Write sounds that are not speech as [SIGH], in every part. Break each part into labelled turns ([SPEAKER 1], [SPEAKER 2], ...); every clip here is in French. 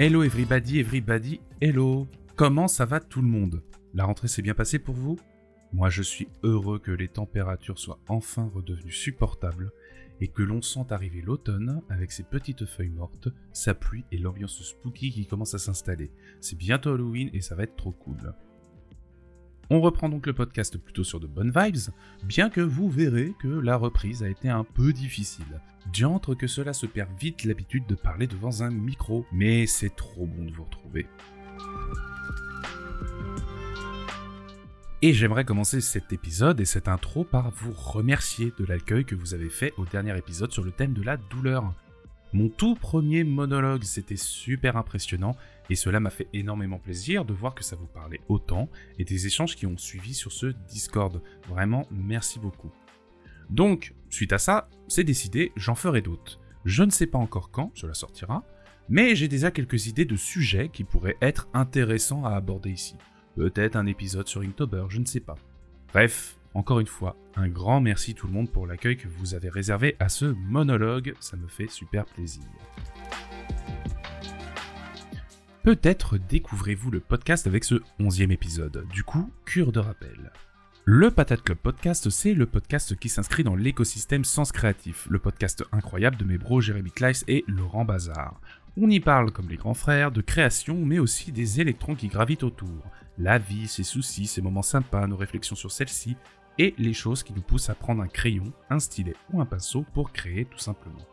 [SPEAKER 1] Hello everybody, everybody, hello. Comment ça va tout le monde? La rentrée s'est bien passée pour vous? Moi je suis heureux que les températures soient enfin redevenues supportables et que l'on sente arriver l'automne avec ses petites feuilles mortes, sa pluie et l'ambiance spooky qui commence à s'installer. C'est bientôt Halloween et ça va être trop cool. On reprend donc le podcast plutôt sur de bonnes vibes, bien que vous verrez que la reprise a été un peu difficile. Diantre que cela se perd vite l'habitude de parler devant un micro, mais c'est trop bon de vous retrouver. Et j'aimerais commencer cet épisode et cette intro par vous remercier de l'accueil que vous avez fait au dernier épisode sur le thème de la douleur. Mon tout premier monologue, c'était super impressionnant et cela m'a fait énormément plaisir de voir que ça vous parlait autant et des échanges qui ont suivi sur ce Discord. Vraiment, merci beaucoup. Donc, suite à ça, c'est décidé, j'en ferai d'autres. Je ne sais pas encore quand cela sortira, mais j'ai déjà quelques idées de sujets qui pourraient être intéressants à aborder ici. Peut-être un épisode sur Inktober, je ne sais pas. Bref, encore une fois, un grand merci tout le monde pour l'accueil que vous avez réservé à ce monologue, ça me fait super plaisir. Peut-être découvrez-vous le podcast avec ce onzième épisode, du coup, cure de rappel. Le Patate Club Podcast, c'est le podcast qui s'inscrit dans l'écosystème Sens Créatif, le podcast incroyable de mes bros Jérémy Kleiss et Laurent Bazar. On y parle, comme les grands frères, de création, mais aussi des électrons qui gravitent autour. La vie, ses soucis, ses moments sympas, nos réflexions sur celle-ci, et les choses qui nous poussent à prendre un crayon, un stylet ou un pinceau pour créer tout simplement.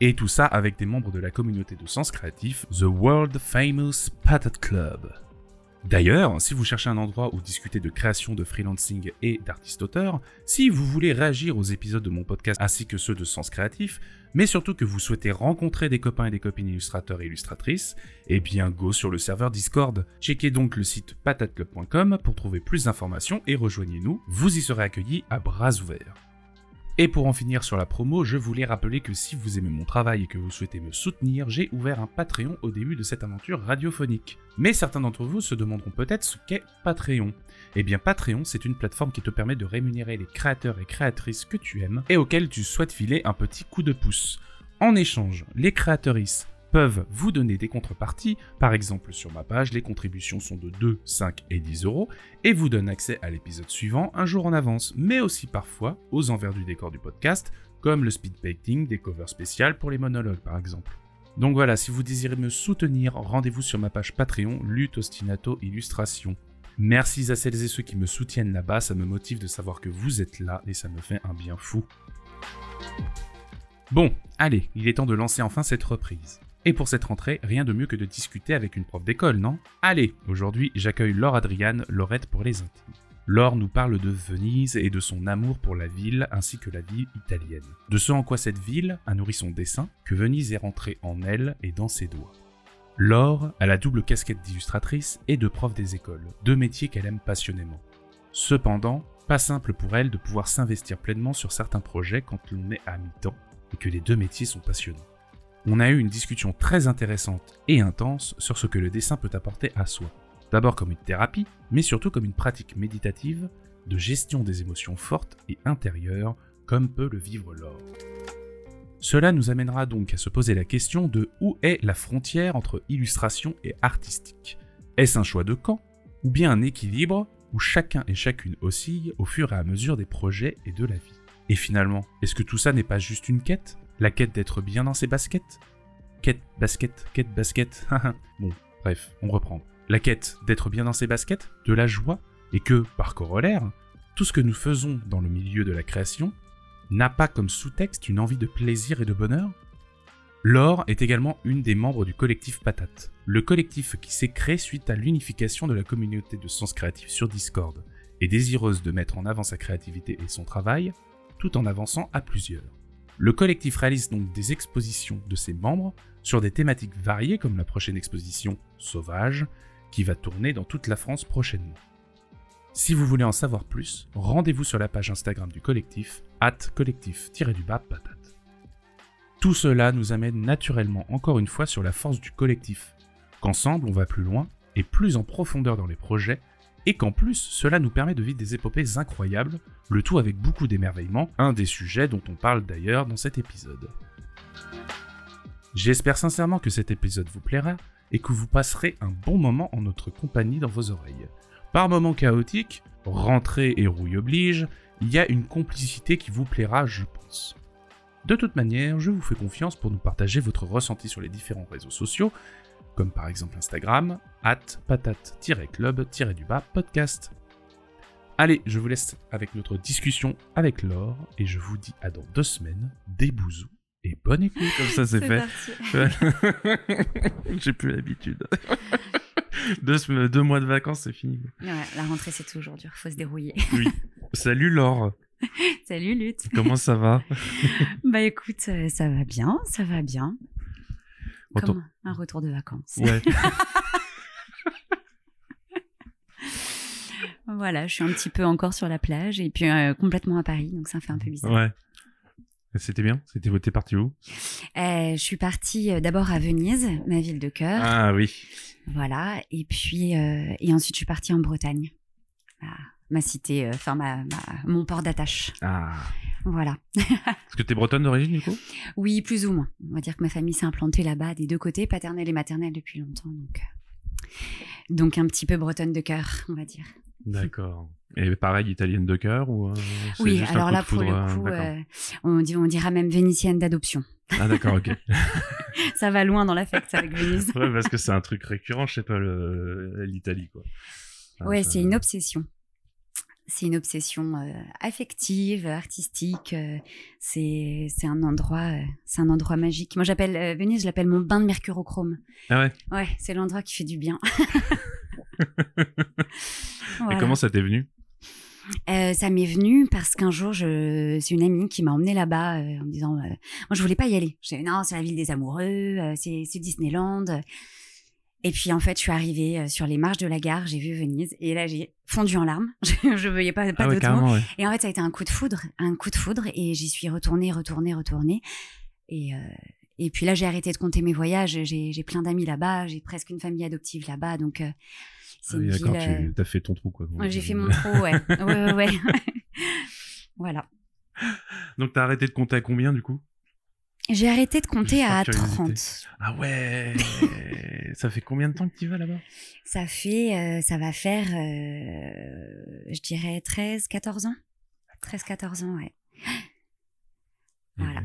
[SPEAKER 1] Et tout ça avec des membres de la communauté de sens créatif, The World Famous Patent Club. D'ailleurs, si vous cherchez un endroit où discuter de création, de freelancing et d'artiste-auteur, si vous voulez réagir aux épisodes de mon podcast ainsi que ceux de Sens Créatif, mais surtout que vous souhaitez rencontrer des copains et des copines illustrateurs et illustratrices, eh bien go sur le serveur Discord. Checkez donc le site patateclub.com pour trouver plus d'informations et rejoignez-nous, vous y serez accueillis à bras ouverts. Et pour en finir sur la promo, je voulais rappeler que si vous aimez mon travail et que vous souhaitez me soutenir, j'ai ouvert un Patreon au début de cette aventure radiophonique. Mais certains d'entre vous se demanderont peut-être ce qu'est Patreon. Eh bien Patreon, c'est une plateforme qui te permet de rémunérer les créateurs et créatrices que tu aimes et auxquels tu souhaites filer un petit coup de pouce. En échange, les créatrices peuvent vous donner des contreparties. Par exemple, sur ma page, les contributions sont de 2, 5 et 10 euros et vous donnent accès à l'épisode suivant un jour en avance, mais aussi parfois aux envers du décor du podcast, comme le speed painting, des covers spéciales pour les monologues par exemple. Donc voilà, si vous désirez me soutenir, rendez-vous sur ma page Patreon, Lutte Ostinato Illustration. Merci à celles et ceux qui me soutiennent là-bas, ça me motive de savoir que vous êtes là et ça me fait un bien fou. Bon, allez, il est temps de lancer enfin cette reprise. Et pour cette rentrée, rien de mieux que de discuter avec une prof d'école, non? Allez, aujourd'hui j'accueille Laure Adriane, Laurette pour les intimes. Laure nous parle de Venise et de son amour pour la ville ainsi que la vie italienne. De ce en quoi cette ville a nourri son dessin, que Venise est rentrée en elle et dans ses doigts. Laure a la double casquette d'illustratrice et de prof des écoles, deux métiers qu'elle aime passionnément. Cependant, pas simple pour elle de pouvoir s'investir pleinement sur certains projets quand l'on est à mi-temps et que les deux métiers sont passionnants on a eu une discussion très intéressante et intense sur ce que le dessin peut apporter à soi. D'abord comme une thérapie, mais surtout comme une pratique méditative de gestion des émotions fortes et intérieures, comme peut le vivre l'or. Cela nous amènera donc à se poser la question de où est la frontière entre illustration et artistique. Est-ce un choix de camp ou bien un équilibre où chacun et chacune oscille au fur et à mesure des projets et de la vie? Et finalement, est-ce que tout ça n'est pas juste une quête? La quête d'être bien dans ses baskets Quête, basket, quête, basket. [LAUGHS] bon, bref, on reprend. La quête d'être bien dans ses baskets, de la joie, et que, par corollaire, tout ce que nous faisons dans le milieu de la création n'a pas comme sous-texte une envie de plaisir et de bonheur Laure est également une des membres du collectif Patate, le collectif qui s'est créé suite à l'unification de la communauté de sens créatif sur Discord, et désireuse de mettre en avant sa créativité et son travail, tout en avançant à plusieurs. Le collectif réalise donc des expositions de ses membres sur des thématiques variées comme la prochaine exposition Sauvage, qui va tourner dans toute la France prochainement. Si vous voulez en savoir plus, rendez-vous sur la page Instagram du collectif
[SPEAKER 2] at collectif-du-bas patate. Tout cela nous amène naturellement encore une fois sur la force du collectif, qu'ensemble on va plus loin et plus en profondeur dans les projets, et qu'en plus cela nous permet de vivre des épopées incroyables, le tout avec beaucoup d'émerveillement, un des sujets dont on parle d'ailleurs dans cet épisode. J'espère sincèrement que cet épisode vous plaira et que vous passerez un bon moment en notre compagnie dans vos oreilles. Par moments chaotiques, rentrée et rouille oblige, il y a une complicité qui vous plaira, je pense. De toute manière, je vous fais confiance pour nous partager votre ressenti sur les différents réseaux sociaux, comme par exemple Instagram, at patate-club-du-bas podcast. Allez, je vous laisse avec notre discussion avec Laure et je vous dis à dans deux semaines, des bousous et bonne écoute, comme ça c'est fait. [LAUGHS] J'ai plus l'habitude. [LAUGHS] deux, deux, mois de vacances, c'est fini.
[SPEAKER 3] la rentrée c'est toujours dur, faut se dérouiller.
[SPEAKER 2] oui. [LAUGHS] Salut Laure.
[SPEAKER 3] Salut Lutte.
[SPEAKER 2] Comment ça va?
[SPEAKER 3] Bah écoute, euh, ça va bien, ça va bien. Comme un retour de vacances.
[SPEAKER 2] Ouais. [LAUGHS]
[SPEAKER 3] voilà, je suis un petit peu encore sur la plage et puis euh, complètement à Paris, donc ça fait un peu bizarre.
[SPEAKER 2] Ouais. C'était bien? C'était T'es partie où?
[SPEAKER 3] Euh, Je suis partie euh, d'abord à Venise, ma ville de cœur.
[SPEAKER 2] Ah oui.
[SPEAKER 3] Voilà, et puis et ensuite je suis partie en Bretagne, ma, cité, enfin ma, mon port d'attache.
[SPEAKER 2] Ah.
[SPEAKER 3] Voilà.
[SPEAKER 2] Est-ce que tu es bretonne d'origine du coup?
[SPEAKER 3] Oui, plus ou moins. On va dire que ma famille s'est implantée là-bas des deux côtés, paternelle et maternelle depuis longtemps, donc donc un petit peu bretonne de cœur, on va dire.
[SPEAKER 2] D'accord. Et pareil, italienne de cœur ou euh,
[SPEAKER 3] Oui, alors là, pour le euh, coup, euh, on, dit, on dira même vénitienne d'adoption.
[SPEAKER 2] Ah d'accord, ok. [LAUGHS] [LAUGHS]
[SPEAKER 3] ça va loin dans l'affect avec Venise.
[SPEAKER 2] ouais, parce que c'est un truc récurrent, je sais pas, l'Italie, quoi.
[SPEAKER 3] Ah, ouais, c'est une obsession. C'est une obsession affective, artistique. c'est c'est un endroit, c'est un endroit magique. Moi, j'appelle Venise, je l'appelle mon bain de mercurochrome.
[SPEAKER 2] Ah ouais?
[SPEAKER 3] Ouais, c'est l'endroit qui fait du bien. [LAUGHS]
[SPEAKER 2] Et comment ça t'est venu?
[SPEAKER 3] Euh, ça m'est venu parce qu'un jour, je... c'est une amie qui m'a emmenée là-bas euh, en me disant, euh, moi je voulais pas y aller. J'ai dit non, c'est la ville des amoureux, c'est Disneyland. Et puis en fait, je suis arrivée sur les marches de la gare, j'ai vu Venise et là j'ai fondu en larmes. [LAUGHS] je ne voyais pas, pas
[SPEAKER 2] ah d'autres
[SPEAKER 3] Et en fait, ça a été un coup de foudre, un coup de foudre et j'y suis retournée, retournée, retournée. Et, et puis là, j'ai arrêté de compter mes voyages. J'ai plein d'amis là-bas, j'ai presque une famille adoptive là-bas, donc
[SPEAKER 2] ah oui, d'accord, tu euh, as fait ton trou, quoi.
[SPEAKER 3] J'ai fait mon trou, [LAUGHS] ouais. ouais, ouais, [LAUGHS] voilà.
[SPEAKER 2] Donc, tu as arrêté de compter à combien, du coup?
[SPEAKER 3] J'ai arrêté de compter à 30.
[SPEAKER 2] Ah ouais Ça fait combien de temps que tu vas là-bas?
[SPEAKER 3] Ça fait, euh, ça va faire, euh, je dirais 13, 14 ans. 13, 14 ans, ouais. Voilà.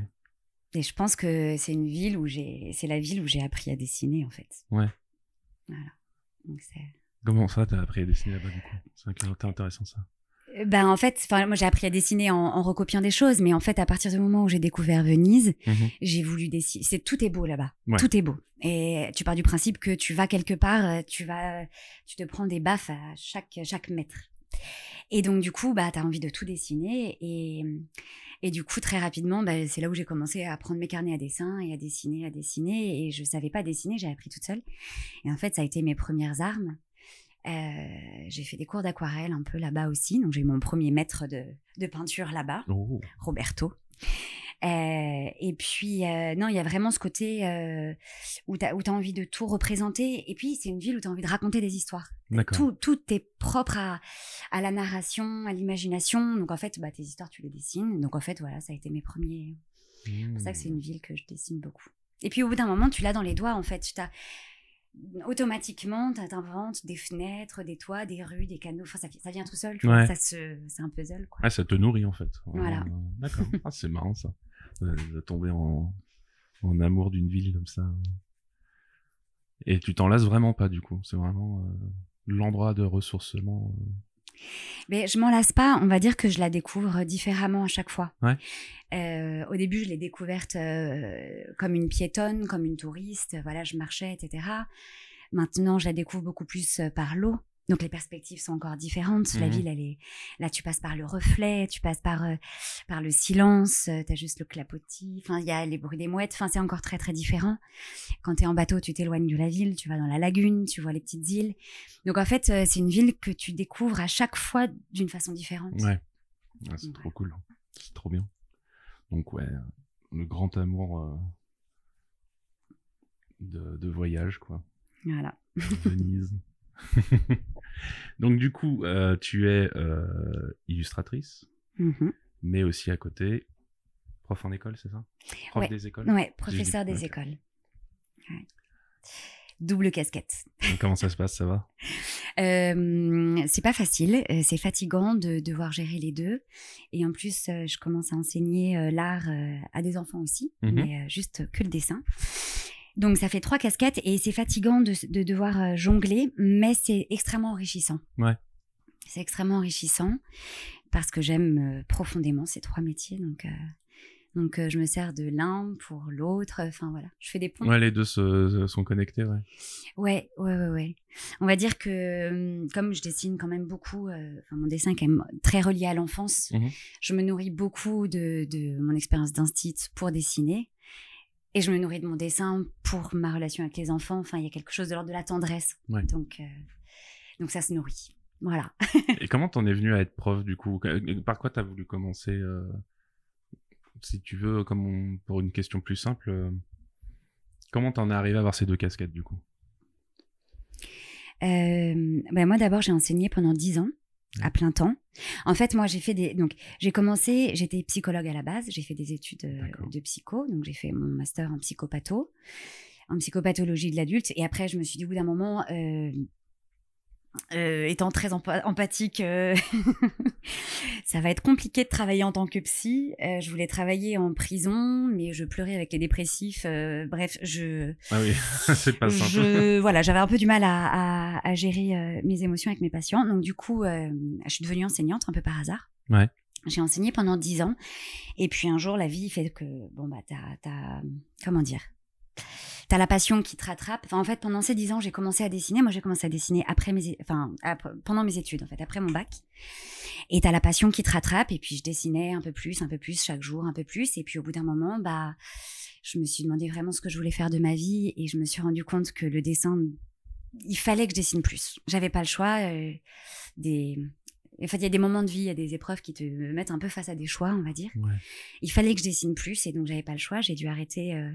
[SPEAKER 3] Et je pense que c'est une ville où j'ai, c'est la ville où j'ai appris à dessiner, en fait.
[SPEAKER 2] Ouais.
[SPEAKER 3] Voilà. Donc
[SPEAKER 2] Comment ça, t'as appris à dessiner là-bas du coup? C'est intéressant ça.
[SPEAKER 3] Ben en fait, moi j'ai appris à dessiner en, recopiant des choses, mais en fait à partir du moment où j'ai découvert Venise, mhm. j'ai voulu dessiner. C'est tout est beau là-bas, tout est beau. Et tu pars du principe que tu vas quelque part, euh, tu vas, tu te prends des baffes à chaque chaque mètre. Et donc du coup, bah t'as envie de tout dessiner et et du coup très rapidement, bah, c'est là où j'ai commencé à prendre mes carnets à dessin et à dessiner, à dessiner. Et je savais pas dessiner, j'ai appris toute seule. Et en fait, ça a été mes premières armes. Euh, j'ai fait des cours d'aquarelle un peu là-bas aussi. Donc, j'ai eu mon premier maître de, de peinture là-bas, oh. Roberto. Euh, et puis, euh, non, il y a vraiment ce côté euh, où tu as, as, envie de tout représenter. Et puis, c'est une ville où tu as envie de raconter des histoires. Tout, tout est propre à, à la narration, à l'imagination. Donc, en fait, bah, tes histoires, tu les dessines. Donc, en fait, voilà, ça a été mes premiers. C'est pour ça que c'est une mmh. ville que je dessine beaucoup. Et puis, au bout d'un moment, tu l'as dans les doigts, en fait. Tu as automatiquement, tu inventes des fenêtres, des toits, des rues, des canaux. Enfin, ça, ça vient tout seul. Ça se, c'est un puzzle. Quoi.
[SPEAKER 2] Ça te nourrit en fait.
[SPEAKER 3] Voilà.
[SPEAKER 2] D'accord. Ah, c'est marrant ça. De, tomber en, en amour d'une ville comme ça. Et tu t'en lasses vraiment pas du coup. C'est vraiment euh, l'endroit de ressourcement. Euh,
[SPEAKER 3] mais je m'en lasse pas. On va dire que je la découvre différemment à chaque fois.
[SPEAKER 2] Ouais.
[SPEAKER 3] Euh, au début, je l'ai découverte euh, comme une piétonne, comme une touriste. Voilà, je marchais, etc. Maintenant, je la découvre beaucoup plus euh, par l'eau. Donc les perspectives sont encore différentes. La mmh ville, elle est là. Tu passes par le reflet, tu passes par euh, par le silence. tu T'as juste le clapotis. Enfin, il y a les bruits des mouettes. Enfin, c'est encore très très différent. Quand tu es en bateau, tu t'éloignes de la ville. Tu vas dans la lagune, tu vois les petites îles. Donc en fait, c'est une ville que tu découvres à chaque fois d'une façon différente.
[SPEAKER 2] Ouais, c'est trop cool. C'est trop bien. Donc ouais, le grand amour de, voyage, quoi.
[SPEAKER 3] Voilà.
[SPEAKER 2] Venise. [LAUGHS] [LAUGHS] Donc du coup, tu es illustratrice, mm-hmm. mais aussi à côté prof en école, c'est ça?
[SPEAKER 3] Prof des écoles? Ouais, professeur des écoles. Double casquette.
[SPEAKER 2] comment ça se passe, ça va?
[SPEAKER 3] Euh, C'est pas facile, euh, c'est fatigant de devoir gérer les deux. Et en plus, euh, je commence à enseigner l'art à des enfants aussi, mhm. mais juste que le dessin. Donc ça fait trois casquettes et c'est fatigant de, de devoir jongler, mais c'est extrêmement enrichissant.
[SPEAKER 2] Ouais.
[SPEAKER 3] C'est extrêmement enrichissant parce que j'aime profondément ces trois métiers. Donc donc, je me sers de l'un pour l'autre. Enfin, voilà, je fais des ponts.
[SPEAKER 2] Ouais, les deux sont connectés, ouais.
[SPEAKER 3] Ouais, ouais, ouais, On va dire que, comme je dessine quand même beaucoup, enfin, mon dessin est quand même très relié à l'enfance, mmh je me nourris beaucoup de, de mon expérience d'instit pour dessiner. Et je me nourris de mon dessin pour ma relation avec les enfants. Enfin, il y a quelque chose de l'ordre de la tendresse. Donc, donc, ça se nourrit. Voilà. [LAUGHS]
[SPEAKER 2] et comment t'en es venu à être prof, du coup? Par quoi t'as voulu commencer si tu veux, comme pour une question plus simple, euh, comment t'en es arrivé à avoir ces deux casquettes du coup?
[SPEAKER 3] Euh, ben moi d'abord j'ai enseigné pendant dix ans à plein temps. En fait, moi, j'ai fait des. Donc, j'ai commencé, j'étais psychologue à la base, j'ai fait des études euh, de psycho, donc j'ai fait mon master en psychopatho, en psychopathologie de l'adulte. Et après, je me suis dit, au bout d'un moment, euh, étant très empathique, euh, [LAUGHS] ça va être compliqué de travailler en tant que psy. Euh, je voulais travailler en prison, mais je pleurais avec les dépressifs. bref, je.
[SPEAKER 2] Ah oui, [LAUGHS] c'est pas
[SPEAKER 3] simple. voilà, j'avais un peu du mal à, à, gérer mes émotions avec mes patients. Donc du coup, je suis devenue enseignante un peu par hasard.
[SPEAKER 2] Ouais.
[SPEAKER 3] J'ai enseigné pendant dix ans, et puis un jour, la vie fait que bon bah t'as, t'as comment dire? T'as la passion qui te rattrape. Enfin, en fait, pendant ces dix ans, j'ai commencé à dessiner. Moi, j'ai commencé à dessiner après mes, enfin, pendant mes études, en fait, après mon bac. Et t'as la passion qui te rattrape. Et puis, je dessinais un peu plus, un peu plus, chaque jour, un peu plus. Et puis, au bout d'un moment, bah, je me suis demandé vraiment ce que je voulais faire de ma vie. Et je me suis rendu compte que le dessin, il fallait que je dessine plus. J'avais pas le choix. Euh, des, en fait, il y a des moments de vie, il y a des épreuves qui te mettent un peu face à des choix, on va dire. Il fallait que je dessine plus et donc j'avais pas le choix. J'ai dû arrêter euh,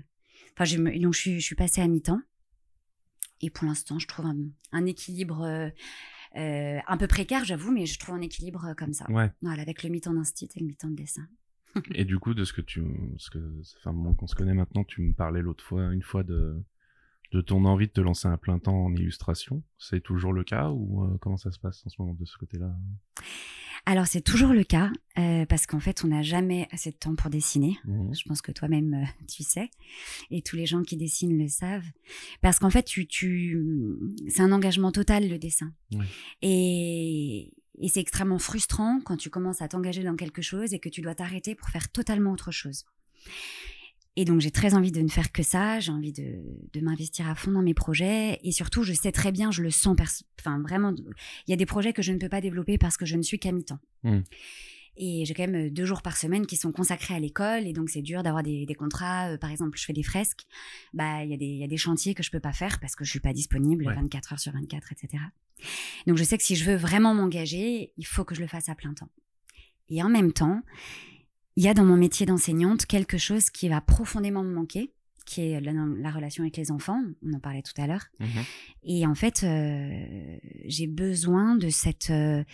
[SPEAKER 3] Enfin, donc je suis, je suis passée à mi-temps. Et pour l'instant, je trouve un, équilibre euh, euh, un peu précaire, j'avoue, mais je trouve un équilibre euh, comme ça.
[SPEAKER 2] Ouais.
[SPEAKER 3] Voilà, avec le mi-temps d'instit et le mi-temps de dessin.
[SPEAKER 2] et du coup, de ce que tu, ce que, un moment qu'on se connaît maintenant, tu me parlais l'autre fois, une fois de, de ton envie de te lancer un plein temps en illustration. C'est toujours le cas ou comment ça se passe en ce moment de ce côté-là?
[SPEAKER 3] Alors c'est toujours le cas euh, parce qu'en fait on n'a jamais assez de temps pour dessiner. Mmh. Je pense que toi-même euh, [LAUGHS] tu sais et tous les gens qui dessinent le savent parce qu'en fait tu, tu c'est un engagement total le dessin et, et c'est extrêmement frustrant quand tu commences à t'engager dans quelque chose et que tu dois t'arrêter pour faire totalement autre chose. Et donc j'ai très envie de ne faire que ça, j'ai envie de, de m'investir à fond dans mes projets et surtout je sais très bien, je le sens, enfin vraiment, il y a des projets que je ne peux pas développer parce que je ne suis qu'à mi-temps. Mmh. Et j'ai quand même deux jours par semaine qui sont consacrés à l'école et donc c'est dur d'avoir des, des, contrats. Euh, par exemple, je fais des fresques, bah il y, a des, y a des chantiers que je peux pas faire parce que je suis pas disponible 24 heures sur 24, etc. Donc je sais que si je veux vraiment m'engager, il faut que je le fasse à plein temps. Et en même temps, il y a dans mon métier d'enseignante quelque chose qui va profondément me manquer, qui est la, relation avec les enfants. On en parlait tout à l'heure. Mhm. Et en fait, euh, j'ai besoin de cette. Euh,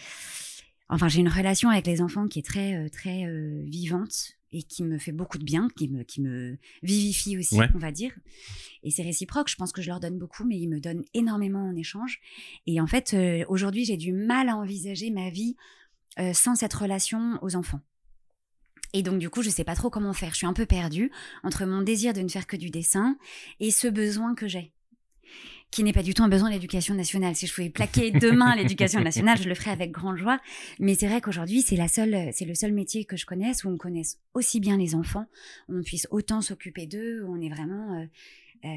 [SPEAKER 3] enfin, j'ai une relation avec les enfants qui est très, euh, très vivante et qui me fait beaucoup de bien, qui me, qui me vivifie aussi, on va dire. Et c'est réciproque. Je pense que je leur donne beaucoup, mais ils me donnent énormément en échange. Et en fait, aujourd'hui, j'ai du mal à envisager ma vie sans cette relation aux enfants. Et donc, du coup, je sais pas trop comment faire. Je suis un peu perdue entre mon désir de ne faire que du dessin et ce besoin que j'ai qui n'est pas du tout un besoin de l'éducation nationale. Si je pouvais plaquer [LAUGHS] demain l'éducation nationale, je le ferais avec grande joie. Mais c'est vrai qu'aujourd'hui, c'est la seule, c'est le seul métier que je connaisse où on connaisse aussi bien les enfants, où on puisse autant s'occuper d'eux, où on est vraiment, euh, euh,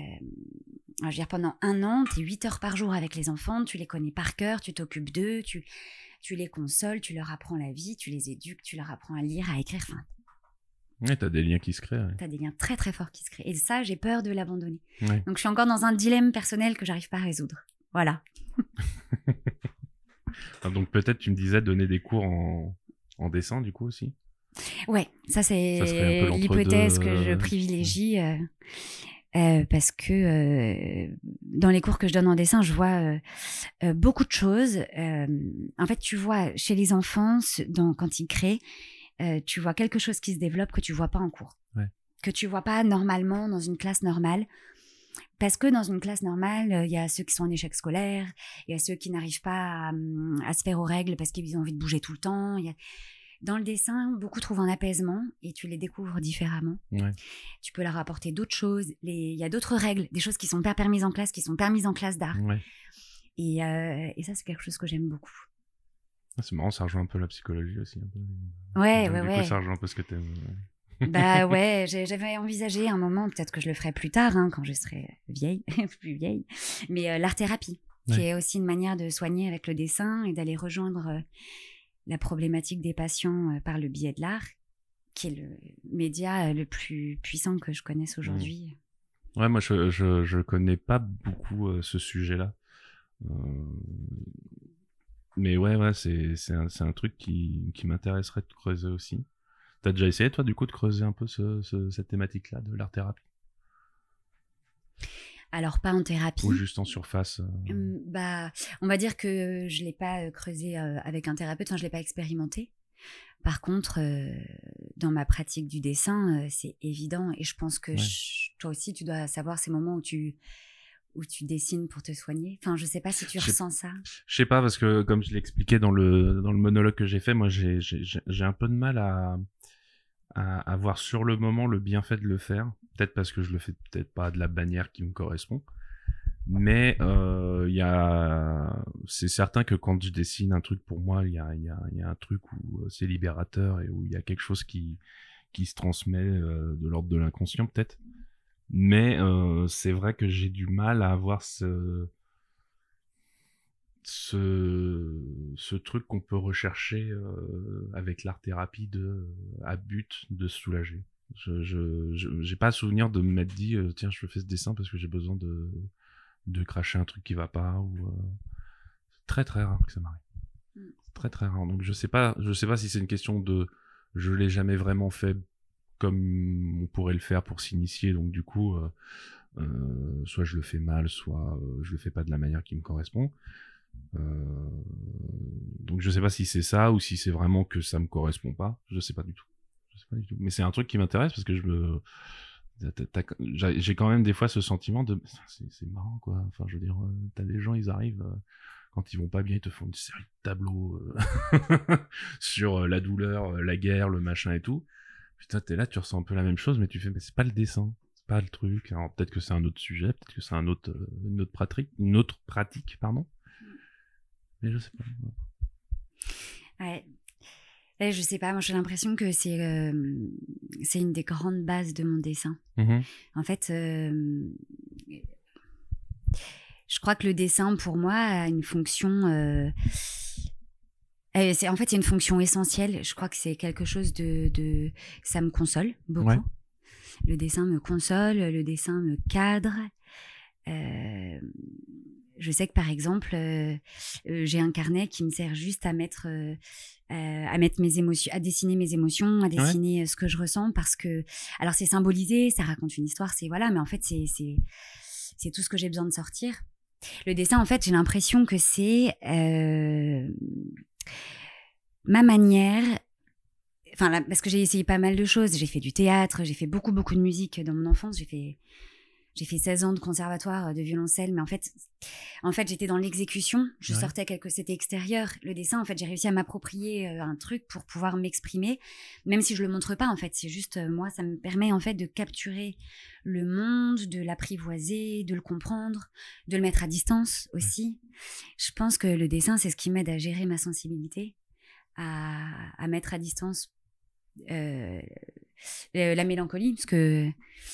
[SPEAKER 3] je veux dire, pendant un an, tu es 8 heures par jour avec les enfants, tu les connais par cœur, tu t'occupes d'eux, tu, tu les consoles, tu leur apprends la vie, tu les éduques, tu leur apprends à lire, à écrire. Enfin,
[SPEAKER 2] Ouais, t'as des liens qui se créent. Ouais.
[SPEAKER 3] T'as des liens très très forts qui se créent. Et ça, j'ai peur de l'abandonner. Donc je suis encore dans un dilemme personnel que j'arrive pas à résoudre. Voilà. [LAUGHS]
[SPEAKER 2] Ah, donc peut-être tu me disais donner des cours en, en dessin du coup aussi?
[SPEAKER 3] Ouais, ça c'est l'hypothèse que je privilégie. Euh, parce que euh, dans les cours que je donne en dessin, je vois euh, beaucoup de choses. en fait, tu vois chez les enfants, dans, quand ils créent, tu vois quelque chose qui se développe que tu vois pas en cours, que tu vois pas normalement dans une classe normale. Parce que dans une classe normale, il y a ceux qui sont en échec scolaire, il y a ceux qui n'arrivent pas à, à, se faire aux règles parce qu'ils ont envie de bouger tout le temps. Il y a dans le dessin, beaucoup trouvent un apaisement et tu les découvres différemment. Tu peux leur apporter d'autres choses. Il y a d'autres règles, des choses qui sont pas permises en classe, qui sont permises en classe d'art. Euh, et, ça, c'est quelque chose que j'aime beaucoup.
[SPEAKER 2] Ah, c'est marrant, ça rejoint un peu la psychologie aussi. Un
[SPEAKER 3] peu. Ouais, ouais, ouais.
[SPEAKER 2] ça rejoint un peu ce que tu aimes.
[SPEAKER 3] bah [LAUGHS] ouais, j'avais envisagé un moment, peut-être que je le ferai plus tard, hein, quand je serai vieille, [LAUGHS] plus vieille, mais euh, l'art-thérapie, qui est aussi une manière de soigner avec le dessin et d'aller rejoindre euh, la problématique des patients euh, par le biais de l'art, qui est le média euh, le plus puissant que je connaisse mmh. aujourd'hui.
[SPEAKER 2] Ouais, moi je, je, connais pas beaucoup euh, ce sujet-là. Mais ouais, ouais, c'est, c'est, un, un, truc qui, qui m'intéresserait de creuser aussi. T'as déjà essayé, toi, du coup, de creuser un peu ce, cette thématique-là de l'art-thérapie
[SPEAKER 3] alors pas en thérapie.
[SPEAKER 2] Ou juste en surface.
[SPEAKER 3] Euh. Hum, bah, on va dire que je l'ai pas euh, creusé euh, avec un thérapeute. Enfin, je l'ai pas expérimenté. Par contre, dans ma pratique du dessin, c'est évident. Et je pense que toi aussi, tu dois savoir ces moments où tu où tu dessines pour te soigner. Enfin, je sais pas si tu ressens ça.
[SPEAKER 2] Je sais pas parce que comme je l'expliquais dans le dans le monologue que j'ai fait, moi j'ai j'ai un peu de mal à avoir sur le moment le bienfait de le faire. Peut-être parce que je le fais peut-être pas de la bannière qui me correspond. Mais euh, y a, c'est certain que quand je dessine un truc pour moi, il y a, y, a, y a, un truc où euh, c'est libérateur et où il y a quelque chose qui, qui se transmet euh, de l'ordre de l'inconscient peut-être. Mais euh, c'est vrai que j'ai du mal à avoir ce, ce, ce truc qu'on peut rechercher euh, avec l'art-thérapie de, à but de se soulager. Je j'ai pas souvenir de m'être dit euh, tiens je fais ce dessin parce que j'ai besoin de de cracher un truc qui va pas ou euh... très très rare que ça m'arrive. Mm. Très très rare. Donc je sais pas je sais pas si c'est une question de je l'ai jamais vraiment fait comme on pourrait le faire pour s'initier donc du coup euh, soit je le fais mal soit je le fais pas de la manière qui me correspond. Donc je sais pas si c'est ça ou si c'est vraiment que ça me correspond pas. Je sais pas du tout. Mais c'est un truc qui m'intéresse parce que je me j'ai quand même des fois ce sentiment de c'est marrant quoi. Enfin je veux dire euh, t'as des gens ils arrivent euh, quand ils vont pas bien ils te font une série de tableaux euh, [LAUGHS] sur la douleur la guerre le machin et tout. Putain t'es là tu ressens un peu la même chose mais tu fais mais c'est pas le dessin. C'est pas le truc. Alors peut-être que c'est un autre sujet peut-être que c'est un autre une autre pratique une autre pratique pardon mais je sais pas
[SPEAKER 3] ouais je je sais pas, moi j'ai l'impression que c'est euh, c'est une des grandes bases de mon dessin. Mmh en fait, euh, je crois que le dessin pour moi a une fonction. Euh, c'est en fait c'est une fonction essentielle. Je crois que c'est quelque chose de, de, ça me console beaucoup. Le dessin me console, le dessin me cadre. Je sais que par exemple, j'ai un carnet qui me sert juste à mettre euh, à mettre mes émotions, à dessiner mes émotions, à dessiner euh, ce que je ressens parce que, alors c'est symbolisé, ça raconte une histoire, c'est voilà, mais en fait c'est c'est tout ce que j'ai besoin de sortir. Le dessin, en fait, j'ai l'impression que c'est euh, ma manière. Enfin, parce que j'ai essayé pas mal de choses. J'ai fait du théâtre, j'ai fait beaucoup, beaucoup de musique dans mon enfance. J'ai fait j'ai fait 16 ans de conservatoire euh, de violoncelle, mais en fait, en fait, j'étais dans l'exécution. Je sortais quelque, c'était extérieur. Le dessin, en fait, j'ai réussi à m'approprier euh, un truc pour pouvoir m'exprimer, même si je le montre pas. En fait, c'est juste euh, moi, ça me permet en fait de capturer le monde, de l'apprivoiser, de le comprendre, de le mettre à distance aussi. Je pense que le dessin, c'est ce qui m'aide à gérer ma sensibilité, à, à mettre à distance euh, la mélancolie, parce que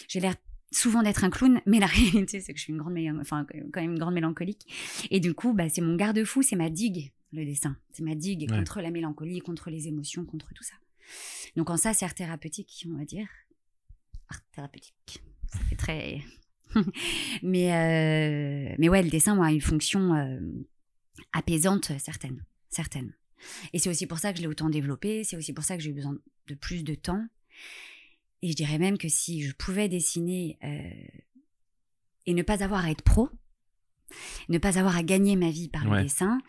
[SPEAKER 3] j'ai l'air souvent d'être un clown, mais la [LAUGHS] réalité, c'est que je suis une grande, enfin, quand même une grande mélancolique. Et du coup, bah, c'est mon garde-fou, c'est ma digue, le dessin. C'est ma digue contre la mélancolie, contre les émotions, contre tout ça. Donc, en ça, c'est art thérapeutique, on va dire. Art thérapeutique. C'est très. [LAUGHS] mais, euh, mais ouais, le dessin, moi, a une fonction euh, apaisante, certaine. Certaine. Et c'est aussi pour ça que je l'ai autant développé, c'est aussi pour ça que j'ai eu besoin de plus de temps. Et je dirais même que si je pouvais dessiner euh, et ne pas avoir à être pro, ne pas avoir à gagner ma vie par le dessin,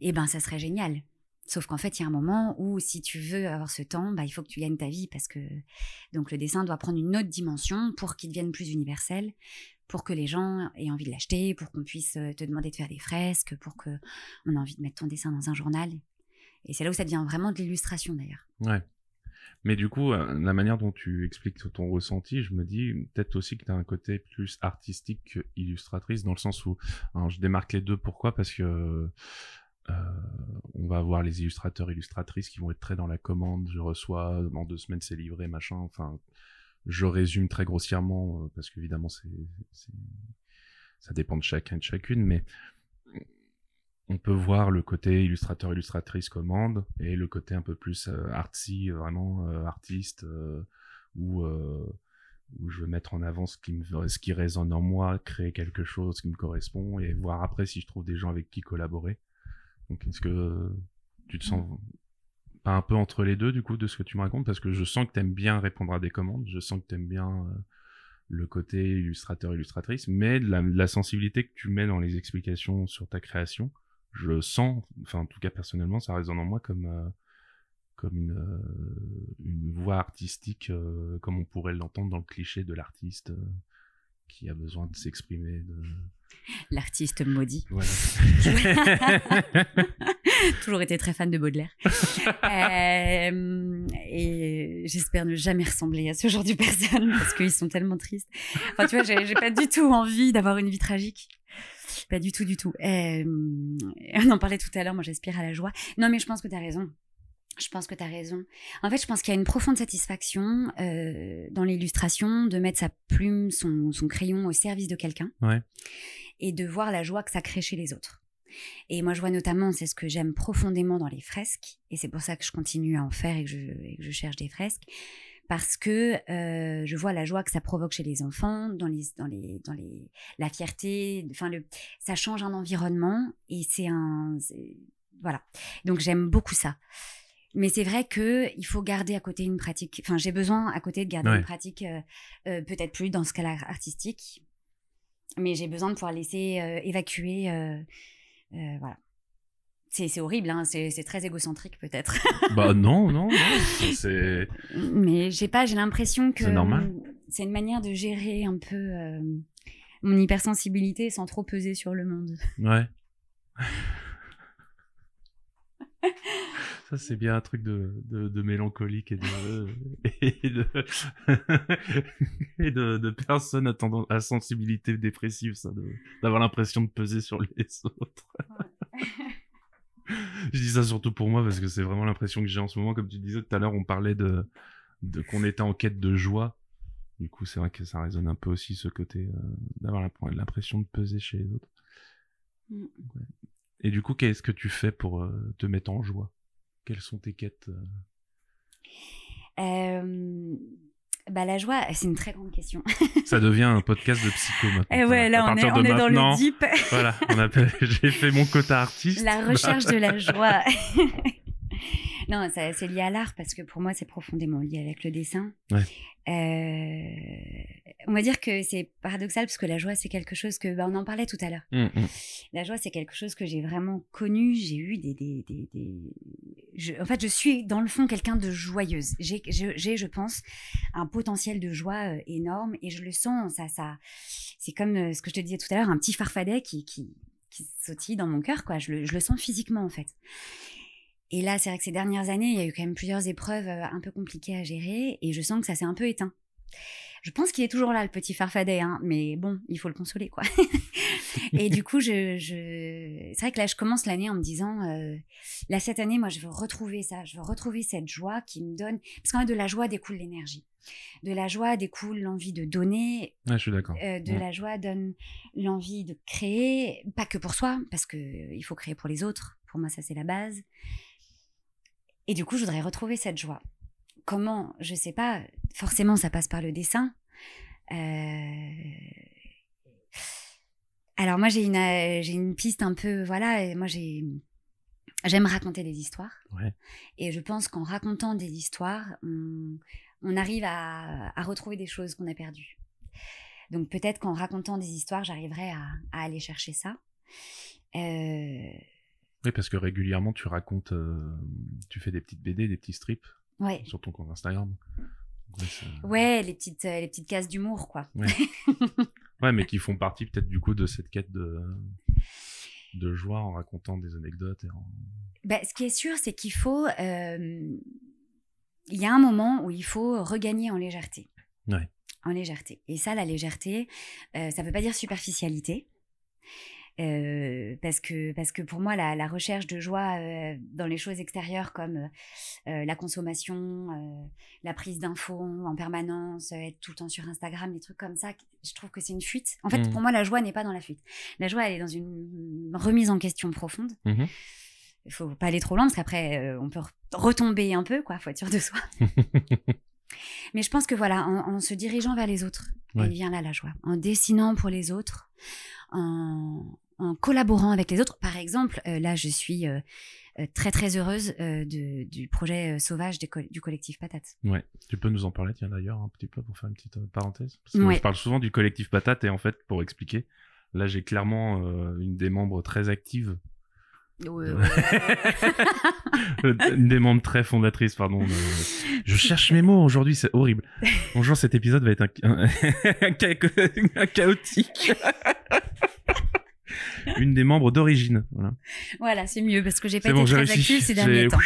[SPEAKER 3] eh ben ça serait génial. Sauf qu'en fait, il y a un moment où si tu veux avoir ce temps, bah, il faut que tu gagnes ta vie parce que donc le dessin doit prendre une autre dimension pour qu'il devienne plus universel, pour que les gens aient envie de l'acheter, pour qu'on puisse euh, te demander de faire des fresques, pour qu'on ait envie de mettre ton dessin dans un journal. Et c'est là où ça devient vraiment de l'illustration d'ailleurs.
[SPEAKER 2] Ouais. Mais du coup, euh, la manière dont tu expliques ton ressenti, je me dis peut-être aussi que tu as un côté plus artistique que illustratrice, dans le sens où je démarque les deux. Pourquoi? Parce que euh, on va avoir les illustrateurs, illustratrices qui vont être très dans la commande. Je reçois, dans deux semaines c'est livré, machin. Enfin, je résume très grossièrement, euh, parce qu'évidemment, c'est, ça dépend de chacun et de chacune, mais on peut voir le côté illustrateur illustratrice commande et le côté un peu plus euh, artsy vraiment euh, artiste euh, où je veux mettre en avant ce qui me ce résonne en moi créer quelque chose qui me correspond et voir après si je trouve des gens avec qui collaborer. Donc est-ce que tu te sens pas un peu entre les deux du coup de ce que tu me racontes? Parce que je sens que tu aimes bien répondre à des commandes je sens que tu aimes bien le côté illustrateur illustratrice mais la sensibilité que tu mets dans les explications sur ta création je sens, enfin en tout cas personnellement, ça résonne en moi comme euh, comme une, euh, une voix artistique, euh, comme on pourrait l'entendre dans le cliché de l'artiste qui a besoin de s'exprimer. De... [LAUGHS]
[SPEAKER 3] L'artiste maudit. Voilà. [LAUGHS] Toujours été très fan de Baudelaire. [LAUGHS] et j'espère ne jamais ressembler à ce genre de personnes parce qu'ils sont tellement tristes. Enfin, tu vois, j'ai pas du tout envie d'avoir une vie tragique. Pas du tout, du tout. [LAUGHS] on en parlait tout à l'heure, moi j'aspire à la joie. Non, mais je pense que tu as raison. Je pense que tu as raison. En fait, je pense qu'il y a une profonde satisfaction euh, dans l'illustration de mettre sa plume, son, crayon au service de quelqu'un et de voir la joie que ça crée chez les autres. Et moi, je vois notamment, c'est ce que j'aime profondément dans les fresques, et c'est pour ça que je continue à en faire et que je cherche des fresques, parce que euh, je vois la joie que ça provoque chez les enfants, dans les, dans les, dans les, la fierté. Enfin, le, ça change un environnement et c'est un, voilà. Donc j'aime beaucoup ça. Mais c'est vrai que il faut garder à côté une pratique. Enfin, j'ai besoin à côté de garder une pratique, euh, euh, peut-être plus dans ce cas-là artistique, mais j'ai besoin de pouvoir laisser évacuer. voilà c'est horrible, hein, c'est très égocentrique peut-être. [LAUGHS]
[SPEAKER 2] bah non, non, non c'est.
[SPEAKER 3] Mais j'ai pas, j'ai l'impression que.
[SPEAKER 2] C'est normal.
[SPEAKER 3] C'est une manière de gérer un peu euh, mon hypersensibilité sans trop peser sur le monde. [LAUGHS]
[SPEAKER 2] Ouais. Ça, c'est bien un truc de, de, mélancolique et de, [LAUGHS] et de, et de, de personnes à, à sensibilité dépressive, ça, d'avoir l'impression de peser sur les autres. [LAUGHS] je dis ça surtout pour moi parce que c'est vraiment l'impression que j'ai en ce moment. Comme tu disais tout à l'heure, on parlait de, de qu'on était en quête de joie. Du coup, c'est vrai que ça résonne un peu aussi ce côté euh, d'avoir l'impression de peser chez les autres. Mm. Et du coup, qu'est-ce que tu fais pour euh, te mettre en joie? Quelles sont tes quêtes
[SPEAKER 3] euh? Bah, la joie, c'est une très grande question. [LAUGHS]
[SPEAKER 2] Ça devient un podcast de psycho maintenant.
[SPEAKER 3] Et ouais, là, on est, on est dans le deep.
[SPEAKER 2] voilà, [LAUGHS] j'ai fait mon quota artiste.
[SPEAKER 3] La recherche de la joie. [LAUGHS] non, c'est lié à l'art parce que pour moi, c'est profondément lié avec le dessin. Ouais. Euh, on va dire que c'est paradoxal parce que la joie, c'est quelque chose que, bah, on en parlait tout à l'heure. Mmh, mmh. La joie, c'est quelque chose que j'ai vraiment connu. J'ai eu des, des, des, Je, en fait, je suis dans le fond quelqu'un de joyeuse. J'ai, je pense, un potentiel de joie euh, énorme et je le sens. Ça, ça, c'est comme euh, ce que je te disais tout à l'heure, un petit farfadet qui, qui, qui sautille dans mon cœur, quoi. Je le, je le sens physiquement, en fait. Et là, c'est vrai que ces dernières années, il y a eu quand même plusieurs épreuves euh, un peu compliquées à gérer et je sens que ça s'est un peu éteint. Je pense qu'il est toujours là, le petit farfadet, hein, mais bon, il faut le consoler, quoi. [LAUGHS] et du coup, je, je... c'est vrai que là, je commence l'année en me disant, euh, là, cette année, moi, je veux retrouver ça, je veux retrouver cette joie qui me donne, parce qu'en fait, de la joie découle l'énergie. De la joie découle l'envie de donner.
[SPEAKER 2] je suis d'accord.
[SPEAKER 3] Euh, de la joie donne l'envie de créer, pas que pour soi, parce que il faut créer pour les autres. Pour moi, ça, c'est la base. Et du coup, je voudrais retrouver cette joie. Comment Je sais pas. Forcément, ça passe par le dessin. Euh, alors moi, j'ai une, j'ai une piste un peu, voilà. Moi, j'ai j'aime raconter des histoires. Et je pense qu'en racontant des histoires, on, arrive à, retrouver des choses qu'on a perdues. Donc peut-être qu'en racontant des histoires, j'arriverai à, aller chercher ça.
[SPEAKER 2] Euh, oui, parce que régulièrement, tu racontes, euh, tu fais des petites BD, des petits strips sur ton compte Instagram.
[SPEAKER 3] Ouais, les petites, euh, les petites cases d'humour, quoi. [LAUGHS]
[SPEAKER 2] Ouais. mais qui font partie peut-être du coup de cette quête de, de joie en racontant des anecdotes. Et
[SPEAKER 3] bah, ce qui est sûr, c'est qu'il faut. il y a un moment où il faut regagner en légèreté. En légèreté. Et ça, la légèreté, euh, ça ne veut pas dire superficialité. Euh, parce, que, parce que pour moi, la, recherche de joie euh, dans les choses extérieures comme la consommation, la prise d'infos en permanence, être tout le temps sur Instagram, des trucs comme ça, je trouve que c'est une fuite. En fait, mmh. pour moi, la joie n'est pas dans la fuite. La joie, elle est dans une remise en question profonde. Mmh Il faut pas aller trop loin parce qu'après, on peut retomber un peu, quoi. Faut être sûr de soi. [LAUGHS] Mais je pense que voilà, en, se dirigeant vers les autres, elle vient là la joie. En dessinant pour les autres, en, collaborant avec les autres. Par exemple, euh, là, je suis euh, euh, très très heureuse du projet sauvage du collectif Patate.
[SPEAKER 2] Ouais, tu peux nous en parler, tiens d'ailleurs, un petit peu pour faire une petite parenthèse? Parce que je parle souvent du collectif Patate et en fait, pour expliquer, là, j'ai clairement une des membres très actives [LAUGHS] Une des membres très fondatrices, pardon. Je cherche mes mots aujourd'hui, c'est horrible. Bonjour, cet épisode va être [LAUGHS] un, chaotique. Une des membres d'origine. Voilà,
[SPEAKER 3] voilà c'est mieux parce que j'ai pas été très active ces derniers temps.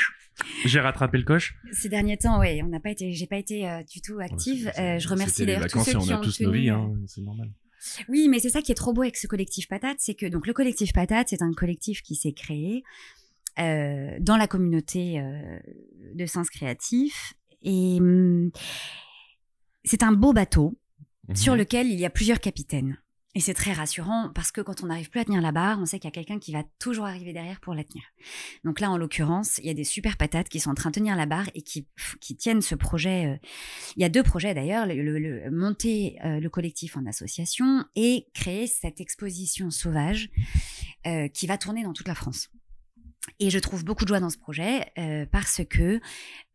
[SPEAKER 2] J'ai rattrapé le coche.
[SPEAKER 3] Ces derniers temps, oui, on n'a pas été, j'ai pas été euh, du tout active. Euh, je remercie d'ailleurs tous ceux qui
[SPEAKER 2] on a tous nos vies, hein, c'est normal.
[SPEAKER 3] Oui, mais c'est ça qui est trop beau avec ce collectif Patate, c'est que donc le collectif Patate, c'est un collectif qui s'est créé euh, dans la communauté euh, de sens créatif et hum, c'est un beau bateau mmh sur lequel il y a plusieurs capitaines. Et c'est très rassurant parce que quand on n'arrive plus à tenir la barre, on sait qu'il y a quelqu'un qui va toujours arriver derrière pour la tenir. Donc là, en l'occurrence, il y a des super patates qui sont en train de tenir la barre et qui, qui tiennent ce projet. Euh, il y a deux projets d'ailleurs, le, monter euh, le collectif en association et créer cette exposition sauvage euh, qui va tourner dans toute la France. Et je trouve beaucoup de joie dans ce projet euh, parce que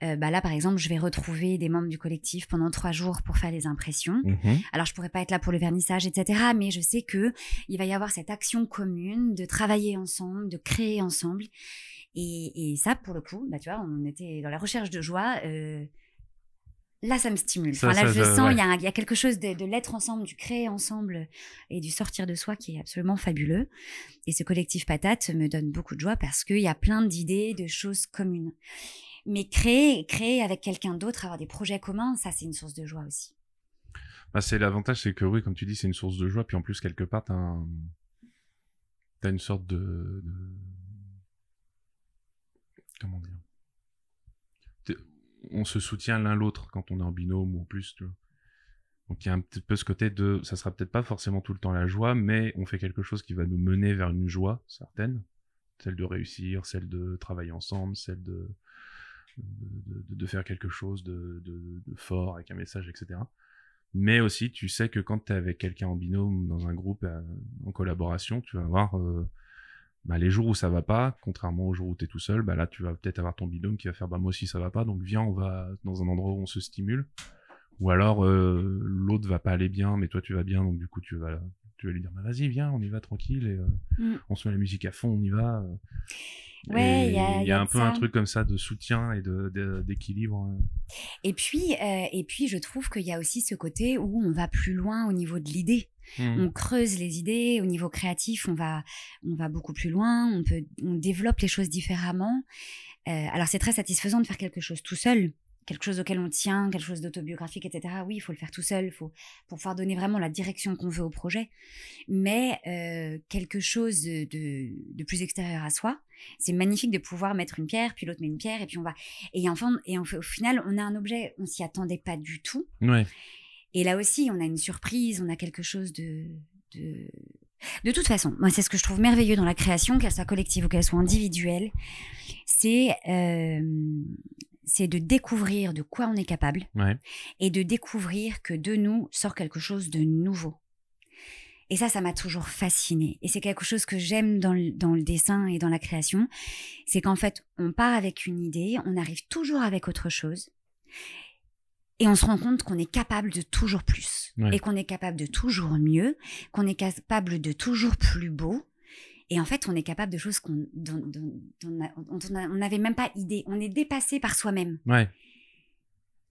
[SPEAKER 3] euh, bah là, par exemple, je vais retrouver des membres du collectif pendant trois jours pour faire les impressions. Mmh Alors, je pourrais pas être là pour le vernissage, etc. Mais je sais que il va y avoir cette action commune de travailler ensemble, de créer ensemble. Et, et ça, pour le coup, bah, tu vois, on était dans la recherche de joie. Euh, là, ça me stimule. enfin, là, je sens, il y, a, quelque chose de, l'être ensemble, du créer ensemble et du sortir de soi qui est absolument fabuleux. Et ce collectif Patate me donne beaucoup de joie parce qu'il y a plein d'idées, de choses communes. Mais créer, créer avec quelqu'un d'autre, avoir des projets communs, ça, c'est une source de joie aussi.
[SPEAKER 2] Bah, c'est l'avantage, c'est que oui, comme tu dis, c'est une source de joie. Puis en plus, quelque part, tu as une sorte de... Comment dire? On se soutient l'un l'autre quand on est en binôme ou en plus. Donc il y a un petit peu ce côté de, ça sera peut-être pas forcément tout le temps la joie, mais on fait quelque chose qui va nous mener vers une joie certaine, celle de réussir, celle de travailler ensemble, celle de de, faire quelque chose de, fort avec un message, etc. Mais aussi, tu sais que quand tu es avec quelqu'un en binôme, dans un groupe, euh, en collaboration, tu vas avoir euh, bah, les jours où ça va pas, contrairement aux jours où tu es tout seul, bah là tu vas peut-être avoir ton binôme qui va faire bah moi aussi ça va pas, donc viens on va dans un endroit où on se stimule. Ou alors euh, l'autre va pas aller bien, mais toi tu vas bien, donc du coup tu vas tu vas lui dire bah vas-y viens on y va tranquille et euh, mm. on se met la musique à fond, on y va.
[SPEAKER 3] Ouais, il
[SPEAKER 2] y a, un peu un truc comme ça de soutien et de d'équilibre. Hein.
[SPEAKER 3] Et puis euh, et puis je trouve qu'il y a aussi ce côté où on va plus loin au niveau de l'idée. Mmh. On creuse les idées au niveau créatif, on va, on va beaucoup plus loin, on peut, on développe les choses différemment. Euh, alors c'est très satisfaisant de faire quelque chose tout seul, quelque chose auquel on tient, quelque chose d'autobiographique, etc. Oui, il faut le faire tout seul, faut pour pouvoir donner vraiment la direction qu'on veut au projet. Mais euh, quelque chose de, plus extérieur à soi, c'est magnifique de pouvoir mettre une pierre, puis l'autre met une pierre, et puis on va et enfin et au final on a un objet, on s'y attendait pas du tout.
[SPEAKER 2] Ouais.
[SPEAKER 3] Et là aussi, on a une surprise, on a quelque chose de... de... toute façon, moi, c'est ce que je trouve merveilleux dans la création, qu'elle soit collective ou qu'elle soit individuelle, c'est euh, c'est de découvrir de quoi on est capable et de découvrir que de nous sort quelque chose de nouveau. Et ça, ça m'a toujours fasciné. Et c'est quelque chose que j'aime dans dans le dessin et dans la création. C'est qu'en fait, on part avec une idée, on arrive toujours avec autre chose. Et on se rend compte qu'on est capable de toujours plus. Et qu'on est capable de toujours mieux. Qu'on est capable de toujours plus beau. Et en fait, on est capable de choses qu'on, dont, on n'avait même pas idée. On est dépassé par soi-même.
[SPEAKER 2] Ouais.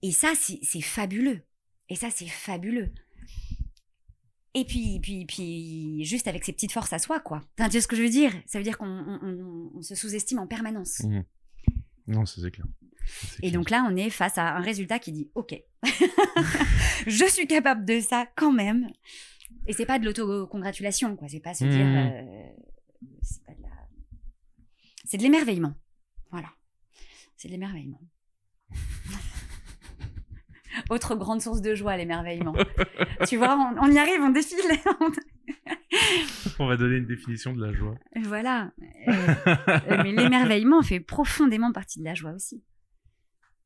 [SPEAKER 3] Et ça, c'est fabuleux. Et ça, c'est fabuleux. Et puis, puis, puis, juste avec ses petites forces à soi, quoi. tu vois ce que je veux dire? Ça veut dire qu'on se sous-estime en permanence.
[SPEAKER 2] Mmh. Non, c'est clair.
[SPEAKER 3] Et donc là, on est face à un résultat qui dit OK, [LAUGHS] je suis capable de ça quand même. Et c'est pas de l'autocongratulation, quoi. C'est pas se dire. Mmh. Euh, c'est de la. C'est de l'émerveillement. Voilà. C'est de l'émerveillement. [LAUGHS] Autre grande source de joie, l'émerveillement. [LAUGHS] tu vois, on, y arrive, on défile.
[SPEAKER 2] on va donner une définition de la joie.
[SPEAKER 3] Voilà. [LAUGHS] Euh, mais l'émerveillement fait profondément partie de la joie aussi.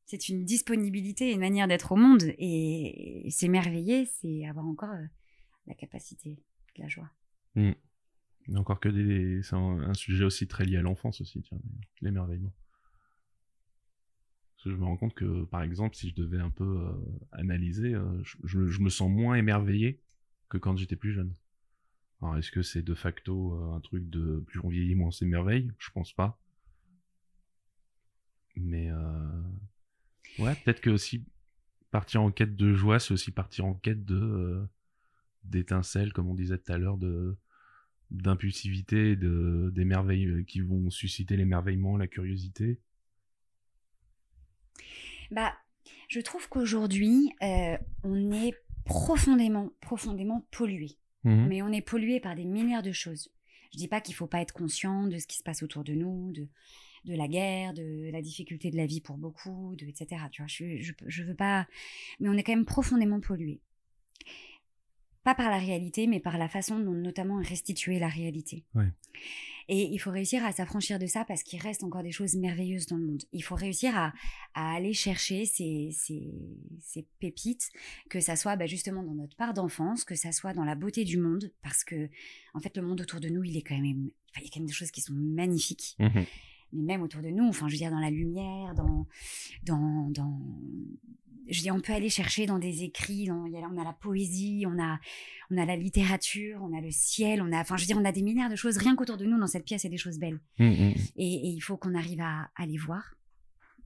[SPEAKER 3] C'est une disponibilité, une manière d'être au monde. Et s'émerveiller, c'est avoir encore euh, la capacité de la joie.
[SPEAKER 2] Hmm. Encore que des... c'est un, sujet aussi très lié à l'enfance aussi, l'émerveillement je me rends compte que, par exemple, si je devais un peu euh, analyser, je, me sens moins émerveillé que quand j'étais plus jeune. Est-ce que c'est de facto euh, un truc de plus on vieillit, moins on s'émerveille? Je pense pas. Mais ouais, peut-être que aussi partir en quête de joie, c'est aussi partir en quête de d'étincelles, comme on disait tout à l'heure, de d'impulsivité, de d'émerveil qui vont susciter l'émerveillement, la curiosité.
[SPEAKER 3] Bah, je trouve qu'aujourd'hui, euh, on est profondément, profondément pollué. Mmh Mais on est pollué par des milliards de choses. Je dis pas qu'il faut pas être conscient de ce qui se passe autour de nous, de, de la guerre, de la difficulté de la vie pour beaucoup, de, etc. Tu vois, je, je, je veux pas. Mais on est quand même profondément pollué. Pas par la réalité, mais par la façon dont notamment restituer la réalité.
[SPEAKER 2] Ouais.
[SPEAKER 3] Et il faut réussir à s'affranchir de ça parce qu'il reste encore des choses merveilleuses dans le monde. Il faut réussir à, aller chercher ces, ces, pépites, que ça soit bah, justement dans notre part d'enfance, que ça soit dans la beauté du monde, parce que en fait le monde autour de nous, il est quand même, il y a quand même des choses qui sont magnifiques. Mmh mais même autour de nous, enfin, je veux dire, dans la lumière, dans, dans, dans, je dis, on peut aller chercher dans des écrits, dans, on a la poésie, on a, on a la littérature, on a le ciel, on a, enfin, je veux dire, on a des milliards de choses, rien qu'autour de nous, dans cette pièce, il y a des choses belles.
[SPEAKER 2] Mmh, mmh.
[SPEAKER 3] Et, il faut qu'on arrive à, à, les voir.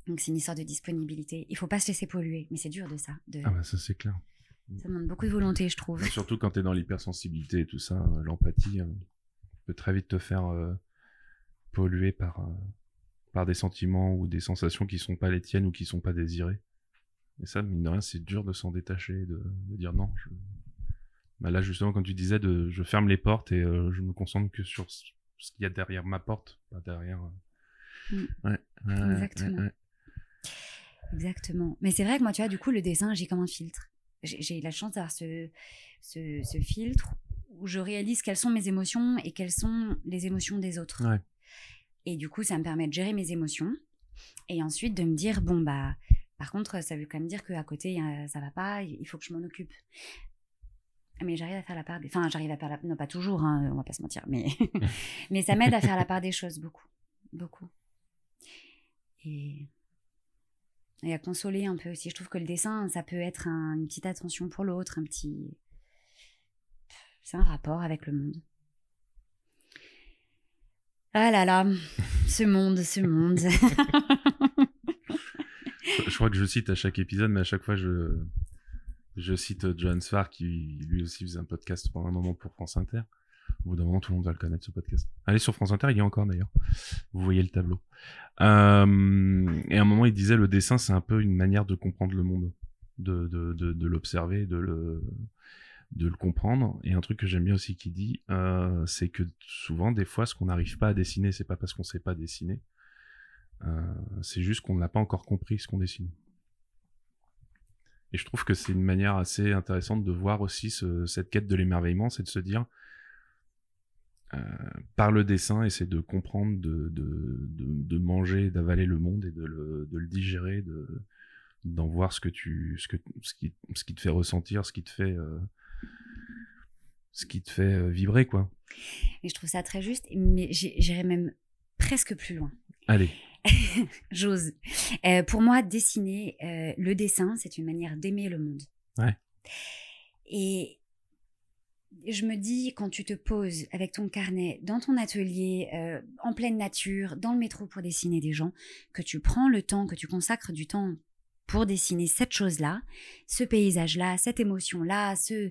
[SPEAKER 3] Donc, c'est une histoire de disponibilité. Il faut pas se laisser polluer, mais c'est dur de ça. De...
[SPEAKER 2] Ah, bah, ça, c'est clair.
[SPEAKER 3] Ça demande beaucoup de volonté, je trouve.
[SPEAKER 2] surtout quand tu es dans l'hypersensibilité et tout ça, euh, l'empathie hein, peut très vite te faire euh, polluer par, euh, par des sentiments ou des sensations qui sont pas les tiennes ou qui sont pas désirées. Et ça, mine de rien, c'est dur de s'en détacher, de, dire non. Bah là, justement, quand tu disais, de, je ferme les portes et euh, je me concentre que sur ce qu'il y a derrière ma porte, pas derrière.
[SPEAKER 3] Euh, mm. Exactement. Exactement. Mais c'est vrai que moi, tu vois, du coup, le dessin, j'ai comme un filtre. J'ai la chance d'avoir ce, ce, ce, filtre où je réalise quelles sont mes émotions et quelles sont les émotions des autres. Et du coup, ça me permet de gérer mes émotions et ensuite de me dire, bon, bah, par contre, ça veut quand même dire qu'à côté, ça va pas, il faut que je m'en occupe. Mais j'arrive à faire la part des... Enfin, j'arrive à faire la... Non, pas toujours, hein, on va pas se mentir, mais, [LAUGHS] [LAUGHS] mais ça m'aide à faire la part des choses, beaucoup. Beaucoup. Et... Et à consoler un peu aussi. Je trouve que le dessin, ça peut être une petite attention pour l'autre, un petit... C'est un rapport avec le monde. Ah là là, ce monde, ce monde. [LAUGHS]
[SPEAKER 2] je crois que je cite à chaque épisode, mais à chaque fois, je, je cite John Sfar, qui lui aussi faisait un podcast pendant un moment pour France Inter. Au bout d'un moment, tout le monde va le connaître, ce podcast. Allez sur France Inter, il y a encore d'ailleurs. Vous voyez le tableau. Euh, et à un moment, il disait le dessin, c'est un peu une manière de comprendre le monde, de, de, de, l'observer, de le, de le comprendre. Et un truc que j'aime bien aussi qu'il dit, euh, c'est que souvent, des fois, ce qu'on n'arrive pas à dessiner, c'est pas parce qu'on sait pas dessiner, c'est juste qu'on n'a pas encore compris ce qu'on dessine. Et je trouve que c'est une manière assez intéressante de voir aussi cette quête de l'émerveillement, c'est de se dire, euh, par le dessin, essayer de comprendre, de, de, de, manger, d'avaler le monde et de le, de le digérer, de d'en voir ce que tu, ce que, ce qui, ce qui te fait ressentir, ce qui te fait, euh, ce qui te fait vibrer, quoi.
[SPEAKER 3] Et je trouve ça très juste, mais j'irais même presque plus loin.
[SPEAKER 2] Allez. [LAUGHS]
[SPEAKER 3] J'ose. pour moi, dessiner, le dessin, c'est une manière d'aimer le monde.
[SPEAKER 2] Ouais.
[SPEAKER 3] Et je me dis, quand tu te poses avec ton carnet dans ton atelier, euh, en pleine nature, dans le métro pour dessiner des gens, que tu prends le temps, que tu consacres du temps pour dessiner cette chose-là, ce paysage-là, cette émotion-là, ce...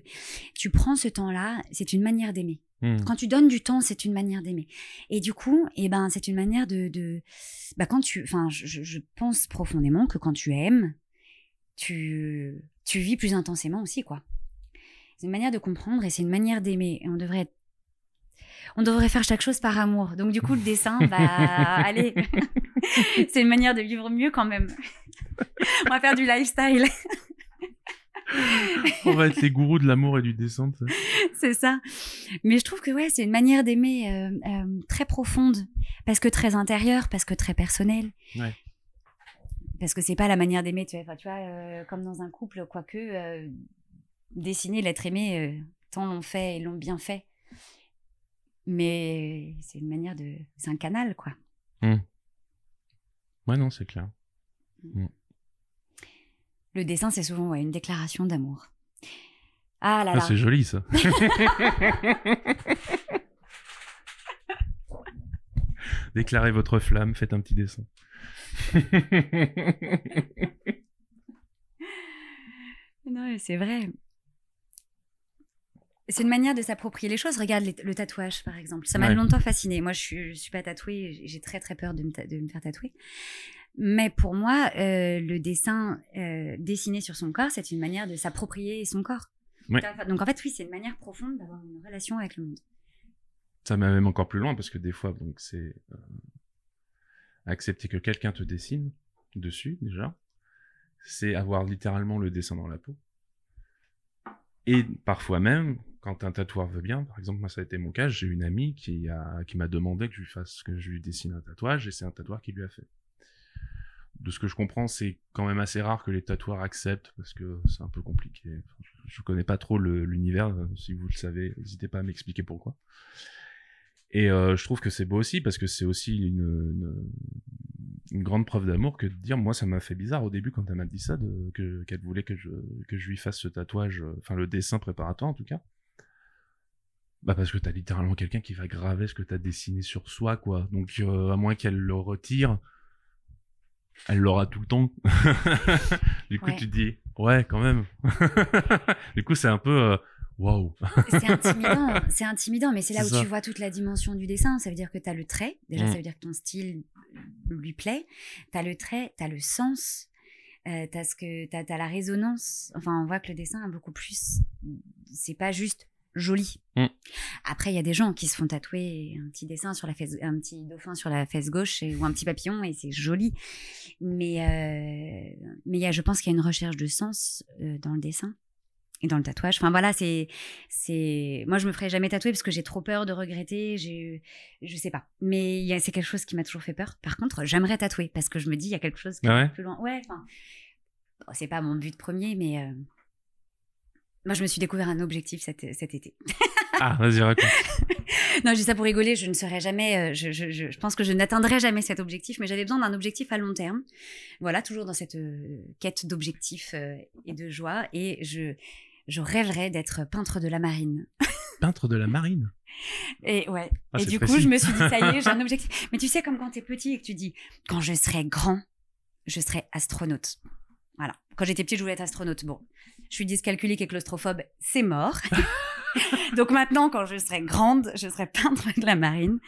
[SPEAKER 3] tu prends ce temps-là, c'est une manière d'aimer. Hmm. Quand tu donnes du temps, c'est une manière d'aimer. Et du coup, eh ben, c'est une manière de, de... Bah, quand tu, enfin, je, je, pense profondément que quand tu aimes, tu, tu vis plus intensément aussi, quoi. C'est une manière de comprendre et c'est une manière d'aimer. Et on devrait on devrait faire chaque chose par amour. Donc du coup, le dessin, [LAUGHS] bah allez, [LAUGHS] c'est une manière de vivre mieux quand même. [LAUGHS] on va faire du lifestyle. [LAUGHS]
[SPEAKER 2] on va être les gourous de l'amour et du dessin.
[SPEAKER 3] C'est ça. Mais je trouve que ouais, c'est une manière d'aimer euh, euh, très profonde, parce que très intérieure, parce que très personnelle.
[SPEAKER 2] Ouais.
[SPEAKER 3] Parce que c'est pas la manière d'aimer, tu vois, tu vois euh, comme dans un couple, quoique dessiner l'être aimé, tant l'ont fait et l'ont bien fait. Mais c'est une manière de. C'est un canal, quoi.
[SPEAKER 2] Mmh. Ouais, non, c'est clair. Mmh.
[SPEAKER 3] Le dessin, c'est souvent une déclaration d'amour. Ah là ah, là.
[SPEAKER 2] c'est joli, ça. [LAUGHS] Déclarez votre flamme, faites un petit dessin. [LAUGHS]
[SPEAKER 3] non, c'est vrai. C'est une manière de s'approprier les choses. Regarde le tatouage, par exemple. Ça m'a longtemps fasciné. Moi, je suis, suis pas tatouée. J'ai très, très peur de me, faire tatouer. Mais pour moi, euh, le dessin euh, dessiné sur son corps, c'est une manière de s'approprier son corps. Donc, en fait, oui, c'est une manière profonde d'avoir une relation avec le monde.
[SPEAKER 2] Ça m'a même encore plus loin parce que des fois, donc, c'est euh, accepter que quelqu'un te dessine dessus, déjà. C'est avoir littéralement le dessin dans la peau. Et parfois même, quand un tatoueur veut bien, par exemple, moi ça a été mon cas, j'ai une amie qui a qui m'a demandé que je lui fasse que je lui dessine un tatouage et c'est un tatoueur qui lui a fait. De ce que je comprends, c'est quand même assez rare que les tatoueurs acceptent parce que c'est un peu compliqué. je, connais pas trop l'univers, si vous le savez, n'hésitez pas à m'expliquer pourquoi. Et euh, je trouve que c'est beau aussi parce que c'est aussi une, grande preuve d'amour que de dire moi ça m'a fait bizarre au début quand elle m'a dit ça qu'elle voulait que je je lui fasse ce tatouage euh, enfin le dessin préparatoire en tout cas bah parce que t'as littéralement quelqu'un qui va graver ce que t'as dessiné sur soi quoi donc euh, à moins qu'elle le retire elle l'aura tout le temps [LAUGHS] du coup tu te dis ouais quand même [LAUGHS] du coup c'est un peu euh, Waouh
[SPEAKER 3] C'est intimidant, c'est intimidant, mais c'est là où tu vois toute la dimension du dessin. Ça veut dire que tu as le trait, déjà mm. ça veut dire que ton style lui plaît. Tu as le trait, tu as le sens, euh, tu as, que, as, la résonance. Enfin, on voit que le dessin a beaucoup plus. C'est pas juste joli. Mm. Après, il y a des gens qui se font tatouer un petit dessin sur la fesse, un petit dauphin sur la fesse gauche ou un petit papillon et c'est joli. Mais, euh, mais y a, je pense qu'il y a une recherche de sens euh, dans le dessin et dans le tatouage. Enfin voilà, c'est c'est moi je me ferai jamais tatouer parce que j'ai trop peur de regretter, j'ai je sais pas. Mais c'est quelque chose qui m'a toujours fait peur. Par contre, j'aimerais tatouer parce que je me dis il y a quelque chose qui ah plus loin. Ouais, enfin c'est pas mon but premier mais euh, moi je me suis découvert un objectif cet, cet été.
[SPEAKER 2] ah, vas-y raconte. [LAUGHS]
[SPEAKER 3] non, je dis ça pour rigoler, je ne serai jamais euh, je, je, je, pense que je n'atteindrai jamais cet objectif mais j'avais besoin d'un objectif à long terme. Voilà, toujours dans cette euh, quête d'objectifs et de joie et je je rêverais d'être peintre de la marine. [LAUGHS]
[SPEAKER 2] peintre de la marine?
[SPEAKER 3] Et ouais. Ah, et du coup, je me suis dit, ça y est, j'ai un [LAUGHS] objectif. Mais tu sais, comme quand tu es petit et que tu dis, quand je serai grand, je serai astronaute. Voilà. Quand j'étais petite, je voulais être astronaute. Bon, je suis dyscalculique et claustrophobe, c'est mort. [LAUGHS] [LAUGHS] Donc maintenant, quand je serai grande, je serai peintre de la marine.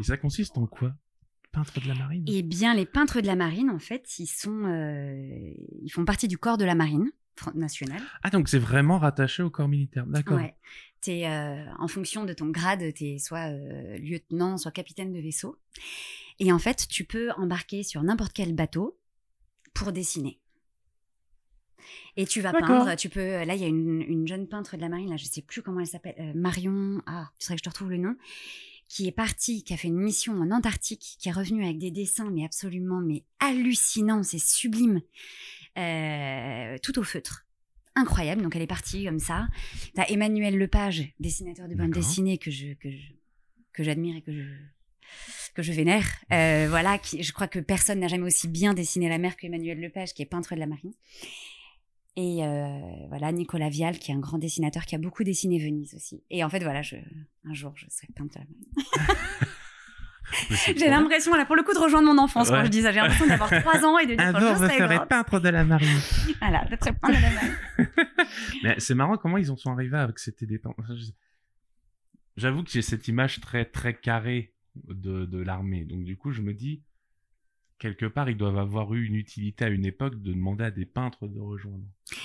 [SPEAKER 2] Et ça consiste en quoi? Peintre de la marine?
[SPEAKER 3] Eh bien, les peintres de la marine, en fait, ils sont, euh, ils font partie du corps de la marine nationale.
[SPEAKER 2] Ah, donc c'est vraiment rattaché au corps militaire, d'accord.
[SPEAKER 3] Ouais. Es, euh, en fonction de ton grade, tu es soit euh, lieutenant, soit capitaine de vaisseau. Et en fait, tu peux embarquer sur n'importe quel bateau pour dessiner. Et tu vas peindre, tu peux. Là, il y a une, jeune peintre de la marine, là, je sais plus comment elle s'appelle, euh, Marion. Ah, tu serais que je te retrouve le nom qui est partie, qui a fait une mission en Antarctique, qui est revenue avec des dessins, mais absolument mais hallucinants, c'est sublime. Euh, tout au feutre. incroyable. Donc elle est partie comme ça. T'as Emmanuel Lepage, dessinateur de bande dessinée que je que que j'admire et que je que je vénère. Euh, voilà, qui, je crois que personne n'a jamais aussi bien dessiné la mer qu'Emmanuel Lepage, qui est peintre de la marine. Et euh, voilà, Nicolas Vial, qui est un grand dessinateur, qui a beaucoup dessiné Venise aussi. Et en fait, voilà, je, un jour, je serai peintre [LAUGHS] de la marine. J'ai l'impression, là, pour le coup, de rejoindre mon enfance quand je dis ça. J'ai l'impression d'avoir [LAUGHS] trois ans et de dire
[SPEAKER 2] Un jour, je [LAUGHS] serai peintre de la marine.
[SPEAKER 3] voilà, d'être peintre de la marine.
[SPEAKER 2] Mais c'est marrant comment ils en sont arrivés avec c'était des J'avoue que j'ai cette image très, très carrée de, de l'armée. Donc, du coup, je me dis, quelque part, ils doivent avoir eu une utilité à une époque de demander à des peintres de rejoindre.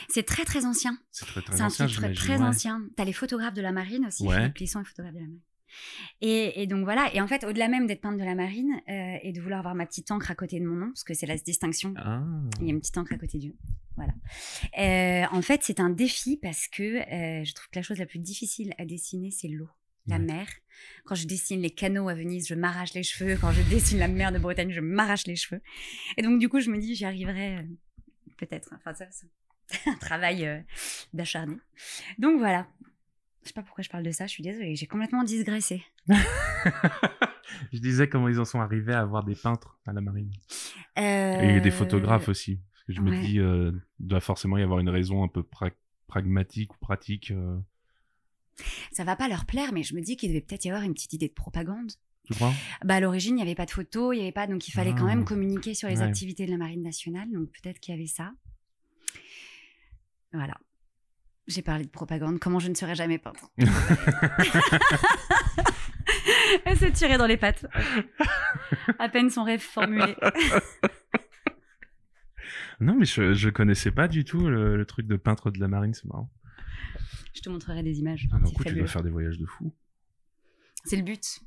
[SPEAKER 3] C'est très, très ancien.
[SPEAKER 2] C'est très, très ancien.
[SPEAKER 3] C'est un truc très, très ancien. T'as les photographes de la marine aussi. Ouais. Philippe Plisson est photographe de la marine. Et, donc voilà, et en fait, au-delà même d'être peintre de la marine euh, et de vouloir avoir ma petite encre à côté de mon nom, parce que c'est la distinction, ah. il y a une petite encre à côté du nom. Voilà. Euh, en fait, c'est un défi parce que euh, je trouve que la chose la plus difficile à dessiner, c'est l'eau, la mer. Quand je dessine les canaux à Venise, je m'arrache les cheveux. Quand je dessine la mer de Bretagne, je m'arrache les cheveux. Et donc, du coup, je me dis, j'y arriverai peut-être. Enfin, ça, c'est [LAUGHS] un travail d'acharné. Donc voilà, je sais pas pourquoi je parle de ça, je suis désolée, j'ai complètement digressé. [LAUGHS]
[SPEAKER 2] je disais comment ils en sont arrivés à avoir des peintres à la marine. Et des photographes euh, aussi. Parce que je me dis, euh, il doit forcément y avoir une raison un peu pragmatique ou pratique.
[SPEAKER 3] Ça va pas leur plaire, mais je me dis qu'il devait peut-être y avoir une petite idée de propagande.
[SPEAKER 2] Tu crois?
[SPEAKER 3] Bah, À l'origine, il n'y avait pas de photos, il y avait pas, donc il fallait quand même ah. communiquer sur les activités de la marine nationale, donc peut-être qu'il y avait ça. Voilà. J'ai parlé de propagande, comment je ne serais jamais peintre. [LAUGHS] [LAUGHS] Elle s'est tirée dans les pattes. À peine son rêve formulé. [LAUGHS]
[SPEAKER 2] non, mais je, je connaissais pas du tout le, truc de peintre de la marine, c'est marrant.
[SPEAKER 3] Je te montrerai des images.
[SPEAKER 2] Ah, coup, tu dois faire des voyages de fou.
[SPEAKER 3] C'est le but.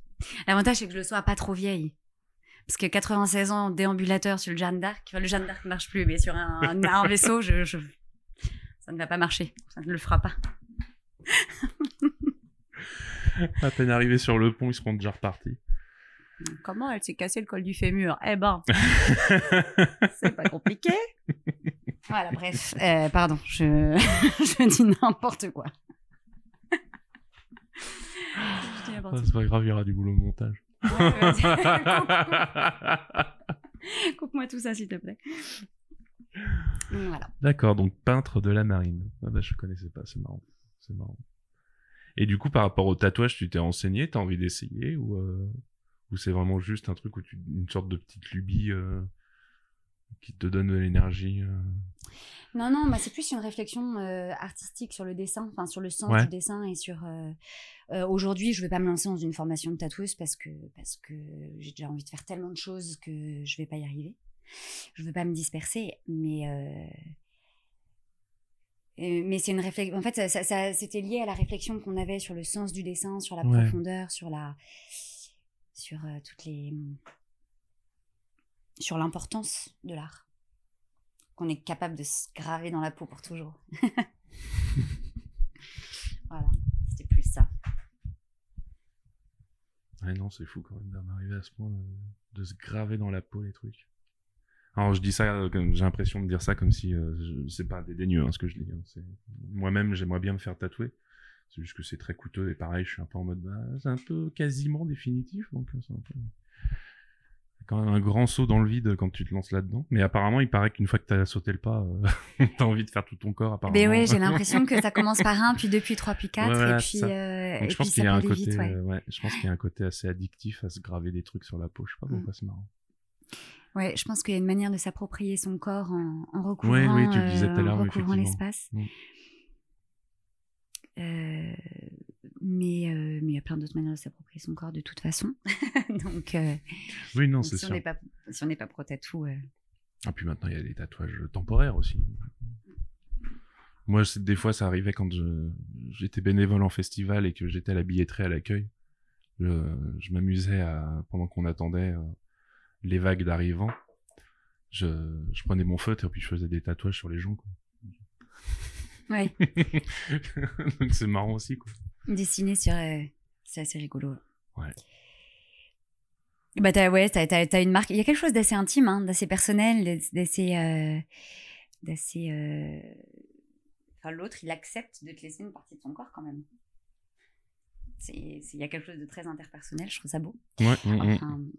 [SPEAKER 3] L'avantage, c'est que je le sois pas trop vieille. Parce que 96 ans déambulateur sur le Jeanne d'Arc, le Jeanne d'Arc ne marche plus, mais sur un, un vaisseau, je, je, ça ne va pas marcher, ça ne le fera pas. [LAUGHS]
[SPEAKER 2] à peine arrivé sur le pont, ils seront déjà repartis.
[SPEAKER 3] Comment elle s'est cassé le col du fémur? Eh ben, [LAUGHS] c'est pas compliqué. Voilà, bref. Euh, pardon, je, [LAUGHS] je dis n'importe quoi.
[SPEAKER 2] Ah, c'est pas grave, il y aura du boulot au montage. [LAUGHS]
[SPEAKER 3] Coupe-moi tout ça, s'il te plaît.
[SPEAKER 2] D'accord, donc peintre de la marine. Ah bah, je connaissais pas, c'est marrant. C'est marrant. Et du coup, par rapport au tatouage, tu t'es enseigné, t'as envie d'essayer ou, euh, ou c'est vraiment juste un truc où tu une sorte de petite lubie euh, qui te donne de l'énergie euh?
[SPEAKER 3] Non, non, bah, c'est plus une réflexion artistique sur le dessin, enfin sur le sens du dessin et sur. Aujourd'hui, je vais pas me lancer dans une formation de tatoueuse parce que parce que j'ai déjà envie de faire tellement de choses que je vais pas y arriver. Je veux pas me disperser, mais euh, euh, mais c'est une réflexion. En fait, ça, c'était lié à la réflexion qu'on avait sur le sens du dessin, sur la profondeur, sur la, sur euh, toutes les, sur l'importance de l'art, qu'on est capable de se graver dans la peau pour toujours. [LAUGHS] voilà, c'était plus ça.
[SPEAKER 2] Ouais, non, c'est fou quand même d'arriver à ce point de se graver dans la peau les trucs. Alors je dis ça, euh, j'ai l'impression de dire ça comme si euh, c'est pas dédaigneux hein, ce que je dis. Hein. Moi-même, j'aimerais bien me faire tatouer. C'est juste que c'est très coûteux et pareil, je suis un peu en mode, bah, c'est un peu quasiment définitif, donc euh, un peu... quand même un grand saut dans le vide quand tu te lances là-dedans. Mais apparemment, il paraît qu'une fois que tu as sauté le pas, euh, [LAUGHS] tu as envie de faire tout ton corps. Apparemment.
[SPEAKER 3] Mais oui, j'ai [LAUGHS] l'impression que ça commence par un, puis deux, puis trois, puis quatre, et puis, euh,
[SPEAKER 2] donc, je pense qu'il y a un côté, ouais. je pense qu'il y a un côté assez addictif à se graver des trucs sur la peau. Je sais pas pourquoi mm. c'est marrant.
[SPEAKER 3] Ouais, je pense qu'il y a une manière de s'approprier son corps en, en recouvrant, oui, oui, tu le disais tout à l'heure, recouvrant l'espace. Mm. Euh, mais euh, mais il y a plein d'autres manières de s'approprier son corps de toute façon. [LAUGHS] donc euh,
[SPEAKER 2] oui, non, c'est
[SPEAKER 3] si sûr. On pas, si on n'est pas pro tatou.
[SPEAKER 2] Ah puis maintenant il y a des tatouages temporaires aussi. Moi, des fois, ça arrivait quand j'étais bénévole en festival et que j'étais à la billetterie à l'accueil. Je, je m'amusais à pendant qu'on attendait les vagues d'arrivants, je, je, prenais mon feutre et puis je faisais des tatouages sur les gens. Quoi.
[SPEAKER 3] Ouais. [LAUGHS]
[SPEAKER 2] Donc c'est marrant aussi. Quoi.
[SPEAKER 3] Dessiner sur. Euh, c'est assez rigolo.
[SPEAKER 2] Ouais.
[SPEAKER 3] Bah t'as, ouais, t'as, t'as, une marque. Il y a quelque chose d'assez intime, hein, d'assez personnel, d'assez. Euh, d'assez. Euh, enfin, l'autre, il accepte de te laisser une partie de son corps quand même. Il y a quelque chose de très interpersonnel, je trouve ça beau.
[SPEAKER 2] Ouais, mm, mm.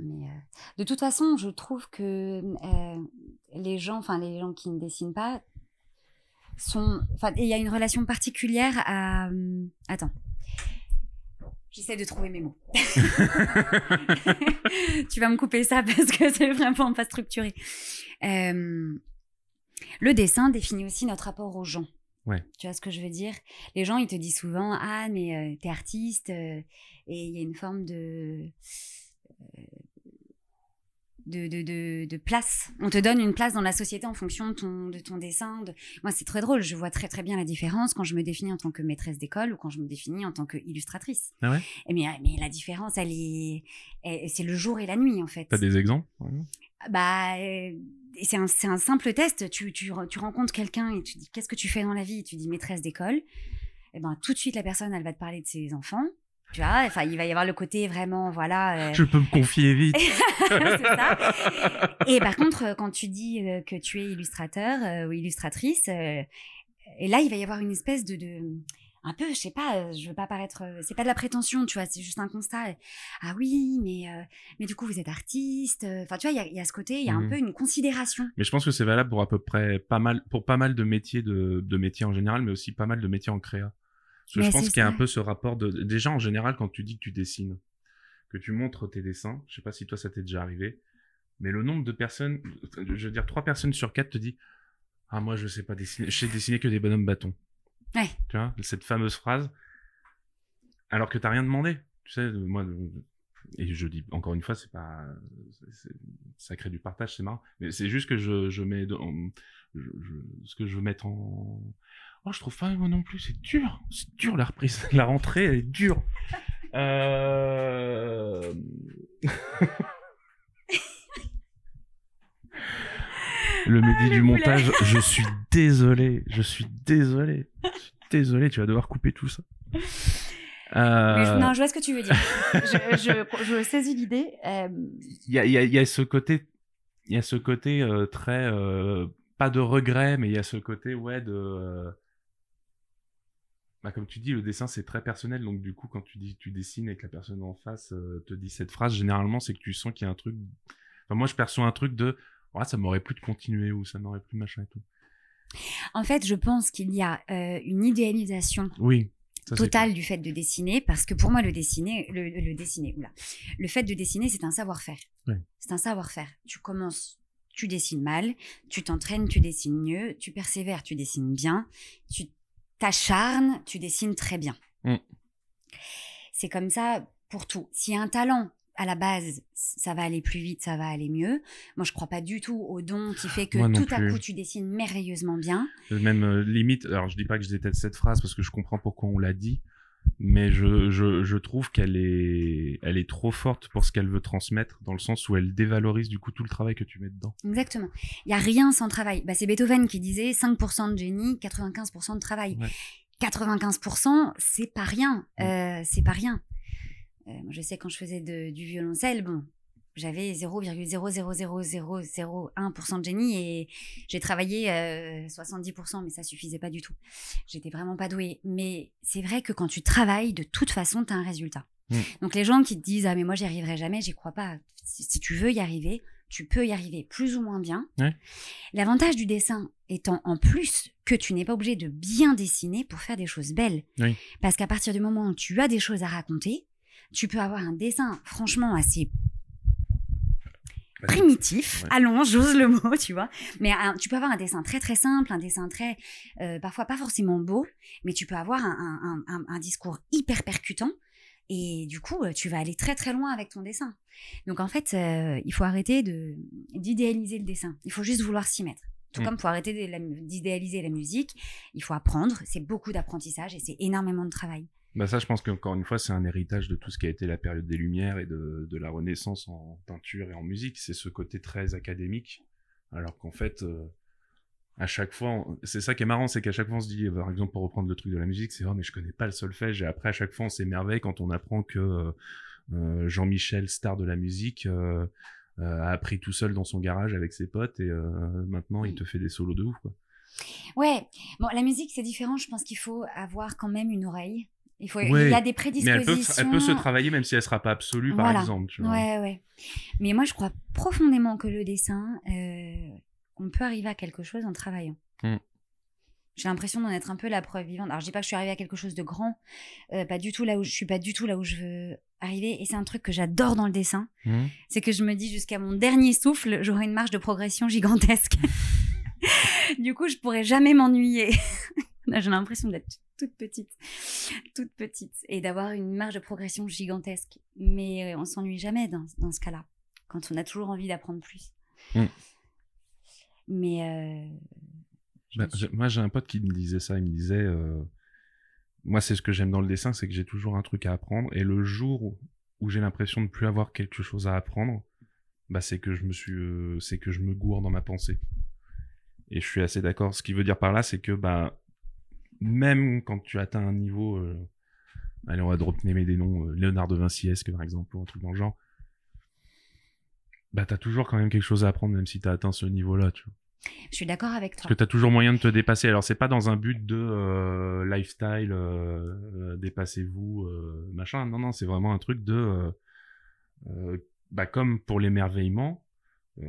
[SPEAKER 3] mais, euh, de toute façon, je trouve que les gens, enfin les gens qui ne dessinent pas, sont, enfin, il y a une relation particulière à. attends. J'essaie de trouver mes mots. [LAUGHS] tu vas me couper ça parce que c'est vraiment pas structuré. Euh, le dessin définit aussi notre rapport aux gens.
[SPEAKER 2] Ouais.
[SPEAKER 3] Tu vois ce que je veux dire? Les gens, ils te disent souvent Ah, mais euh, t'es artiste, euh, et il y a une forme de, de, de, de, place. On te donne une place dans la société en fonction de ton, de ton dessin. De... Moi, c'est très drôle. Je vois très, très bien la différence quand je me définis en tant que maîtresse d'école ou quand je me définis en tant qu'illustratrice.
[SPEAKER 2] Ah ouais?
[SPEAKER 3] Mais, mais la différence, elle est. C'est le jour et la nuit, en fait.
[SPEAKER 2] T'as des exemples
[SPEAKER 3] Bah. Euh, c'est un, un, simple test. Tu, tu, tu rencontres quelqu'un et tu dis Qu'est-ce que tu fais dans la vie? Et Tu dis maîtresse d'école. Et eh ben, tout de suite, la personne, elle va te parler de ses enfants. Tu vois, enfin, il va y avoir le côté vraiment, voilà.
[SPEAKER 2] Euh, Je peux me confier vite. [LAUGHS]
[SPEAKER 3] ça. Et par contre, quand tu dis euh, que tu es illustrateur euh, ou illustratrice, et là, il va y avoir une espèce de, de un peu, je sais pas, je veux pas paraître, c'est pas de la prétention, tu vois, c'est juste un constat. Ah oui, mais mais du coup vous êtes artiste. Enfin, tu vois, il y, y a, ce côté, il y a un mmh. peu une considération.
[SPEAKER 2] Mais je pense que c'est valable pour à peu près pas mal, pour pas mal de métiers de, de métiers en général, mais aussi pas mal de métiers en créa je pense qu'il y a un peu ce rapport de. Déjà, en général, quand tu dis que tu dessines, que tu montres tes dessins, je sais pas si toi ça t'est déjà arrivé, mais le nombre de personnes, je veux dire, trois personnes sur quatre te dit Ah, moi, je sais pas dessiner, je sais dessiner que des bonhommes bâtons.
[SPEAKER 3] Ouais.
[SPEAKER 2] Tu vois, cette fameuse phrase, alors que t'as rien demandé. Tu sais, moi, et je dis encore une fois, c'est pas, ça crée du partage, c'est marrant, mais c'est juste que je, je mets, ce que je veux mettre en, Oh, je trouve pas moi non plus, c'est dur. C'est dur la reprise. [LAUGHS] La rentrée, elle est dure. Euh... Le midi du montage, je suis désolé. Je suis désolé. Je suis désolé, tu vas devoir couper tout ça.
[SPEAKER 3] Euh... non, je vois ce que tu veux dire. je, je, je saisis l'idée.
[SPEAKER 2] Euh, il y, a, y, a, ce côté, il y a ce côté euh, très pas de regret, mais il y a ce côté ouais de bah, comme tu dis, le dessin c'est très personnel, donc du coup quand tu dis tu dessines et que la personne en face euh, te dit cette phrase, généralement c'est que tu sens qu'il y a un truc. Enfin, moi je perçois un truc de, oh, ça m'aurait plu de continuer ou ça m'aurait plu machin et tout.
[SPEAKER 3] En fait, je pense qu'il y a euh, une idéalisation.
[SPEAKER 2] Oui.
[SPEAKER 3] totale du fait de dessiner, parce que pour moi, le dessiner, le, dessiner, oula, le fait de dessiner, c'est un savoir-faire. C'est un savoir-faire. Tu commences tu dessines mal, tu t'entraînes, tu dessines mieux, tu persévères, tu dessines bien, tu t'acharnes, tu dessines très bien. Mm. C'est comme ça pour tout. S'il y a un talent à la base, ça va aller plus vite, ça va aller mieux. Moi, je crois pas du tout au don qui fait que tout à coup tu dessines merveilleusement bien.
[SPEAKER 2] Même euh, limite, alors je dis pas que je déteste cette phrase parce que je comprends pourquoi on l'a dit, mais je, je, je trouve qu'elle est, elle est trop forte pour ce qu'elle veut transmettre, dans le sens où elle dévalorise du coup tout le travail que tu mets dedans.
[SPEAKER 3] Exactement. Il y a rien sans travail. Bah, c'est Beethoven qui disait 5% de génie, 95% de travail. 95%, c'est pas rien. Euh, c'est pas rien. Euh, moi, je sais quand je faisais de, du violoncelle, bon, j'avais 0,00001% de génie et j'ai travaillé 70%, euh, mais ça suffisait pas du tout. J'étais vraiment pas douée. Mais c'est vrai que quand tu travailles, de toute façon, tu as un résultat. Mm. Donc les gens qui te disent ah mais moi j'y arriverai jamais, j'y crois pas. Si, tu veux y arriver, tu peux y arriver plus ou moins bien. L'avantage du dessin étant en plus que tu n'es pas obligé de bien dessiner pour faire des choses belles. Parce qu'à partir du moment où tu as des choses à raconter, tu peux avoir un dessin franchement assez primitif. Allons, j'ose le mot, tu vois. Mais tu peux avoir un dessin très très simple, un dessin très, euh, parfois pas forcément beau, mais tu peux avoir un, un, discours hyper percutant. Et du coup, tu vas aller très très loin avec ton dessin. Donc en fait, euh, il faut arrêter de d'idéaliser le dessin. Il faut juste vouloir s'y mettre. Tout mm. comme pour arrêter d'idéaliser la musique, il faut apprendre. C'est beaucoup d'apprentissage et c'est énormément de travail.
[SPEAKER 2] Bah ça, je pense qu'encore une fois, c'est un héritage de tout ce qui a été la période des Lumières et de, de la Renaissance en peinture et en musique. C'est ce côté très académique, alors qu'en fait, euh, à chaque fois, c'est ça qui est marrant, c'est qu'à chaque fois on se dit, par exemple, pour reprendre le truc de la musique, c'est oh mais je connais pas le solfège. Et après, à chaque fois, on s'émerveille quand on apprend que euh, euh, Jean-Michel, star de la musique, a appris tout seul dans son garage avec ses potes et maintenant il te fait des solos de ouf. Quoi.
[SPEAKER 3] Ouais, bon, la musique c'est différent. Je pense qu'il faut avoir quand même une oreille. Il, faut, il y a des prédispositions.
[SPEAKER 2] Mais elle peut, se travailler même si elle sera pas absolue, par exemple. Tu vois.
[SPEAKER 3] Ouais, ouais. Mais moi, je crois profondément que le dessin, euh, on peut arriver à quelque chose en travaillant. Hmm. J'ai l'impression d'en être un peu la preuve vivante. Alors, je dis pas que je suis arrivée à quelque chose de grand, euh, pas du tout là où je suis pas du tout là où je veux arriver. Et c'est un truc que j'adore dans le dessin, hmm. c'est que je me dis jusqu'à mon dernier souffle, j'aurai une marge de progression gigantesque. [LAUGHS] du coup, je pourrais jamais m'ennuyer. [LAUGHS] [LAUGHS] J'ai l'impression d'être toute petite, toute petite, et d'avoir une marge de progression gigantesque. Mais euh, on s'ennuie jamais dans, dans ce cas-là, quand on a toujours envie d'apprendre plus. Hmm. Mais euh,
[SPEAKER 2] bah, moi, j'ai un pote qui me disait ça. Il me disait, euh, moi, c'est ce que j'aime dans le dessin, c'est que j'ai toujours un truc à apprendre. Et le jour où j'ai l'impression de plus avoir quelque chose à apprendre, bah, c'est que je me suis, c'est que je me gourre dans ma pensée. Et je suis assez d'accord. Ce qui veut dire par là, c'est que bah même quand tu atteins un niveau, euh, allez, on va donner des noms, euh, Léonard de Vinci-esque par exemple, ou un truc dans le genre, bah t'as toujours quand même quelque chose à apprendre, même si t'as atteint ce niveau-là, tu vois.
[SPEAKER 3] Je suis d'accord avec toi.
[SPEAKER 2] Parce que t'as toujours moyen de te dépasser. Alors c'est pas dans un but de euh, lifestyle, dépassez-vous, machin. Non, non, c'est vraiment un truc de, bah comme pour l'émerveillement,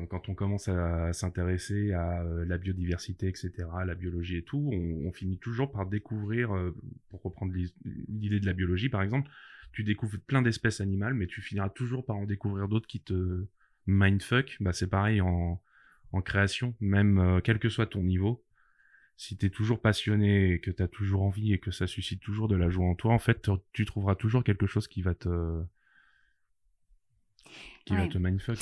[SPEAKER 2] quand on commence à, s'intéresser à euh, la biodiversité, etc., la biologie et tout, on, finit toujours par découvrir, euh, pour reprendre l'idée de la biologie par exemple, tu découvres plein d'espèces animales, mais tu finiras toujours par en découvrir d'autres qui te mindfuck. Bah, c'est pareil en, en création, même quel que soit ton niveau. Si tu es toujours passionné, et que tu as toujours envie et que ça suscite toujours de la joie en toi, en fait, tu trouveras toujours quelque chose qui va te, qui va te mindfuck.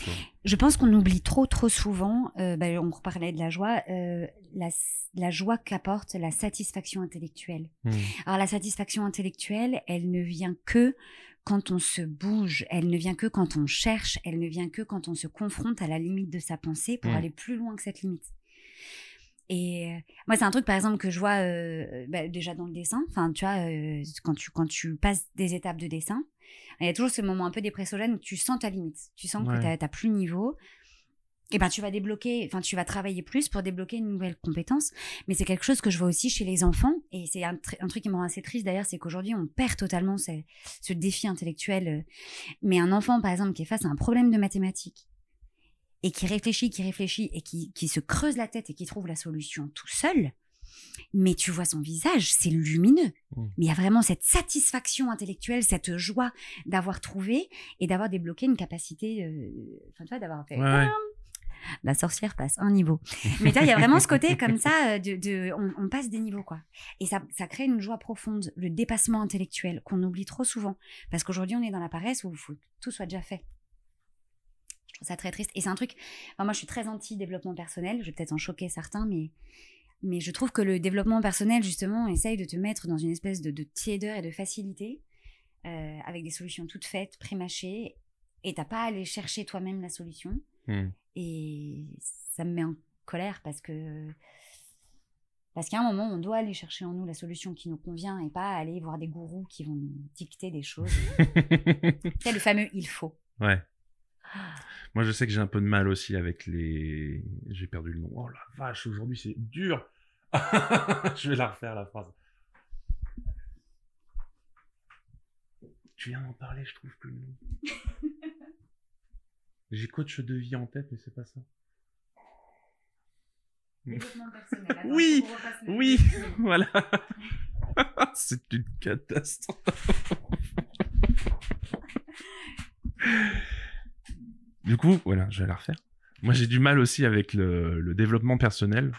[SPEAKER 3] Je pense qu'on oublie trop, trop souvent, euh, bah, on reparlait de la joie, euh, la, la, joie qu'apporte la satisfaction intellectuelle. Hmm. Alors la satisfaction intellectuelle, elle ne vient que quand on se bouge, elle ne vient que quand on cherche, elle ne vient que quand on se confronte à la limite de sa pensée pour hmm. aller plus loin que cette limite. Et euh, moi, c'est un truc, par exemple, que je vois bah, déjà dans le dessin. Enfin, tu vois, quand, tu, quand tu passes des étapes de dessin, il y a toujours ce moment un peu dépressogène où tu sens ta limite. Tu sens que tu n'as plus de niveau. Et ben tu vas débloquer, enfin tu vas travailler plus pour débloquer une nouvelle compétence. Mais c'est quelque chose que je vois aussi chez les enfants. Et c'est un, truc qui me rend assez triste d'ailleurs, c'est qu'aujourd'hui on perd totalement ce, ce défi intellectuel. Mais un enfant par exemple qui est face à un problème de mathématiques et qui réfléchit, qui réfléchit et qui, qui se creuse la tête et qui trouve la solution tout seul, mais tu vois son visage, c'est lumineux. Mmh. Mais il y a vraiment cette satisfaction intellectuelle, cette joie d'avoir trouvé et d'avoir débloqué une capacité, euh, enfin, tu vois, d'avoir fait. La sorcière passe un niveau. Mais il y a vraiment ce côté comme ça, euh, de, on, passe des niveaux, quoi. Et ça, ça crée une joie profonde, le dépassement intellectuel qu'on oublie trop souvent. Parce qu'aujourd'hui, on est dans la paresse où faut, tout soit déjà fait. Trouve ça très triste. Et c'est un truc. moi, je suis très anti-développement personnel. Je vais peut-être en choquer certains, mais mais je trouve que le développement personnel, justement, essaye de te mettre dans une espèce de, tiédeur et de facilité, euh, avec des solutions toutes faites, pré-mâchées, et t'as pas à aller chercher toi-même la solution. Hmm. Et ça me met en colère parce que parce qu'à un moment, on doit aller chercher en nous la solution qui nous convient et pas aller voir des gourous qui vont nous dicter des choses. [LAUGHS] C'est le fameux il faut.
[SPEAKER 2] Ouais. Moi, je sais que j'ai un peu de mal aussi avec les. J'ai perdu le nom. Oh la vache, aujourd'hui c'est dur. [LAUGHS] je vais la refaire la phrase. Tu viens d'en parler, je trouve plus le nom. [LAUGHS] j'ai coach de vie en tête, mais c'est pas ça. oui, oui, [LAUGHS] voilà. c'est une catastrophe. Du coup, voilà, je vais la refaire. Moi, j'ai du mal aussi avec le, développement personnel.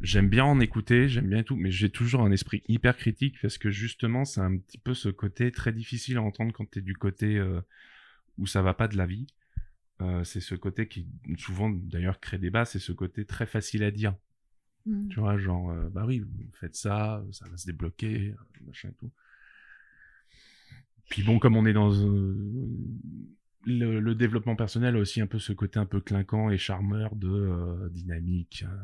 [SPEAKER 2] J'aime bien en écouter, j'aime bien tout, mais j'ai toujours un esprit hyper critique parce que justement, c'est un petit peu ce côté très difficile à entendre quand tu es du côté euh, où ça va pas de la vie. Euh, c'est ce côté qui souvent d'ailleurs crée débat, c'est ce côté très facile à dire. Mmh. Tu vois, genre, euh, bah oui, vous faites ça, ça va se débloquer, machin et tout. Puis bon, comme on est dans le, développement personnel a aussi un peu ce côté un peu clinquant et charmeur de euh, dynamique. Euh,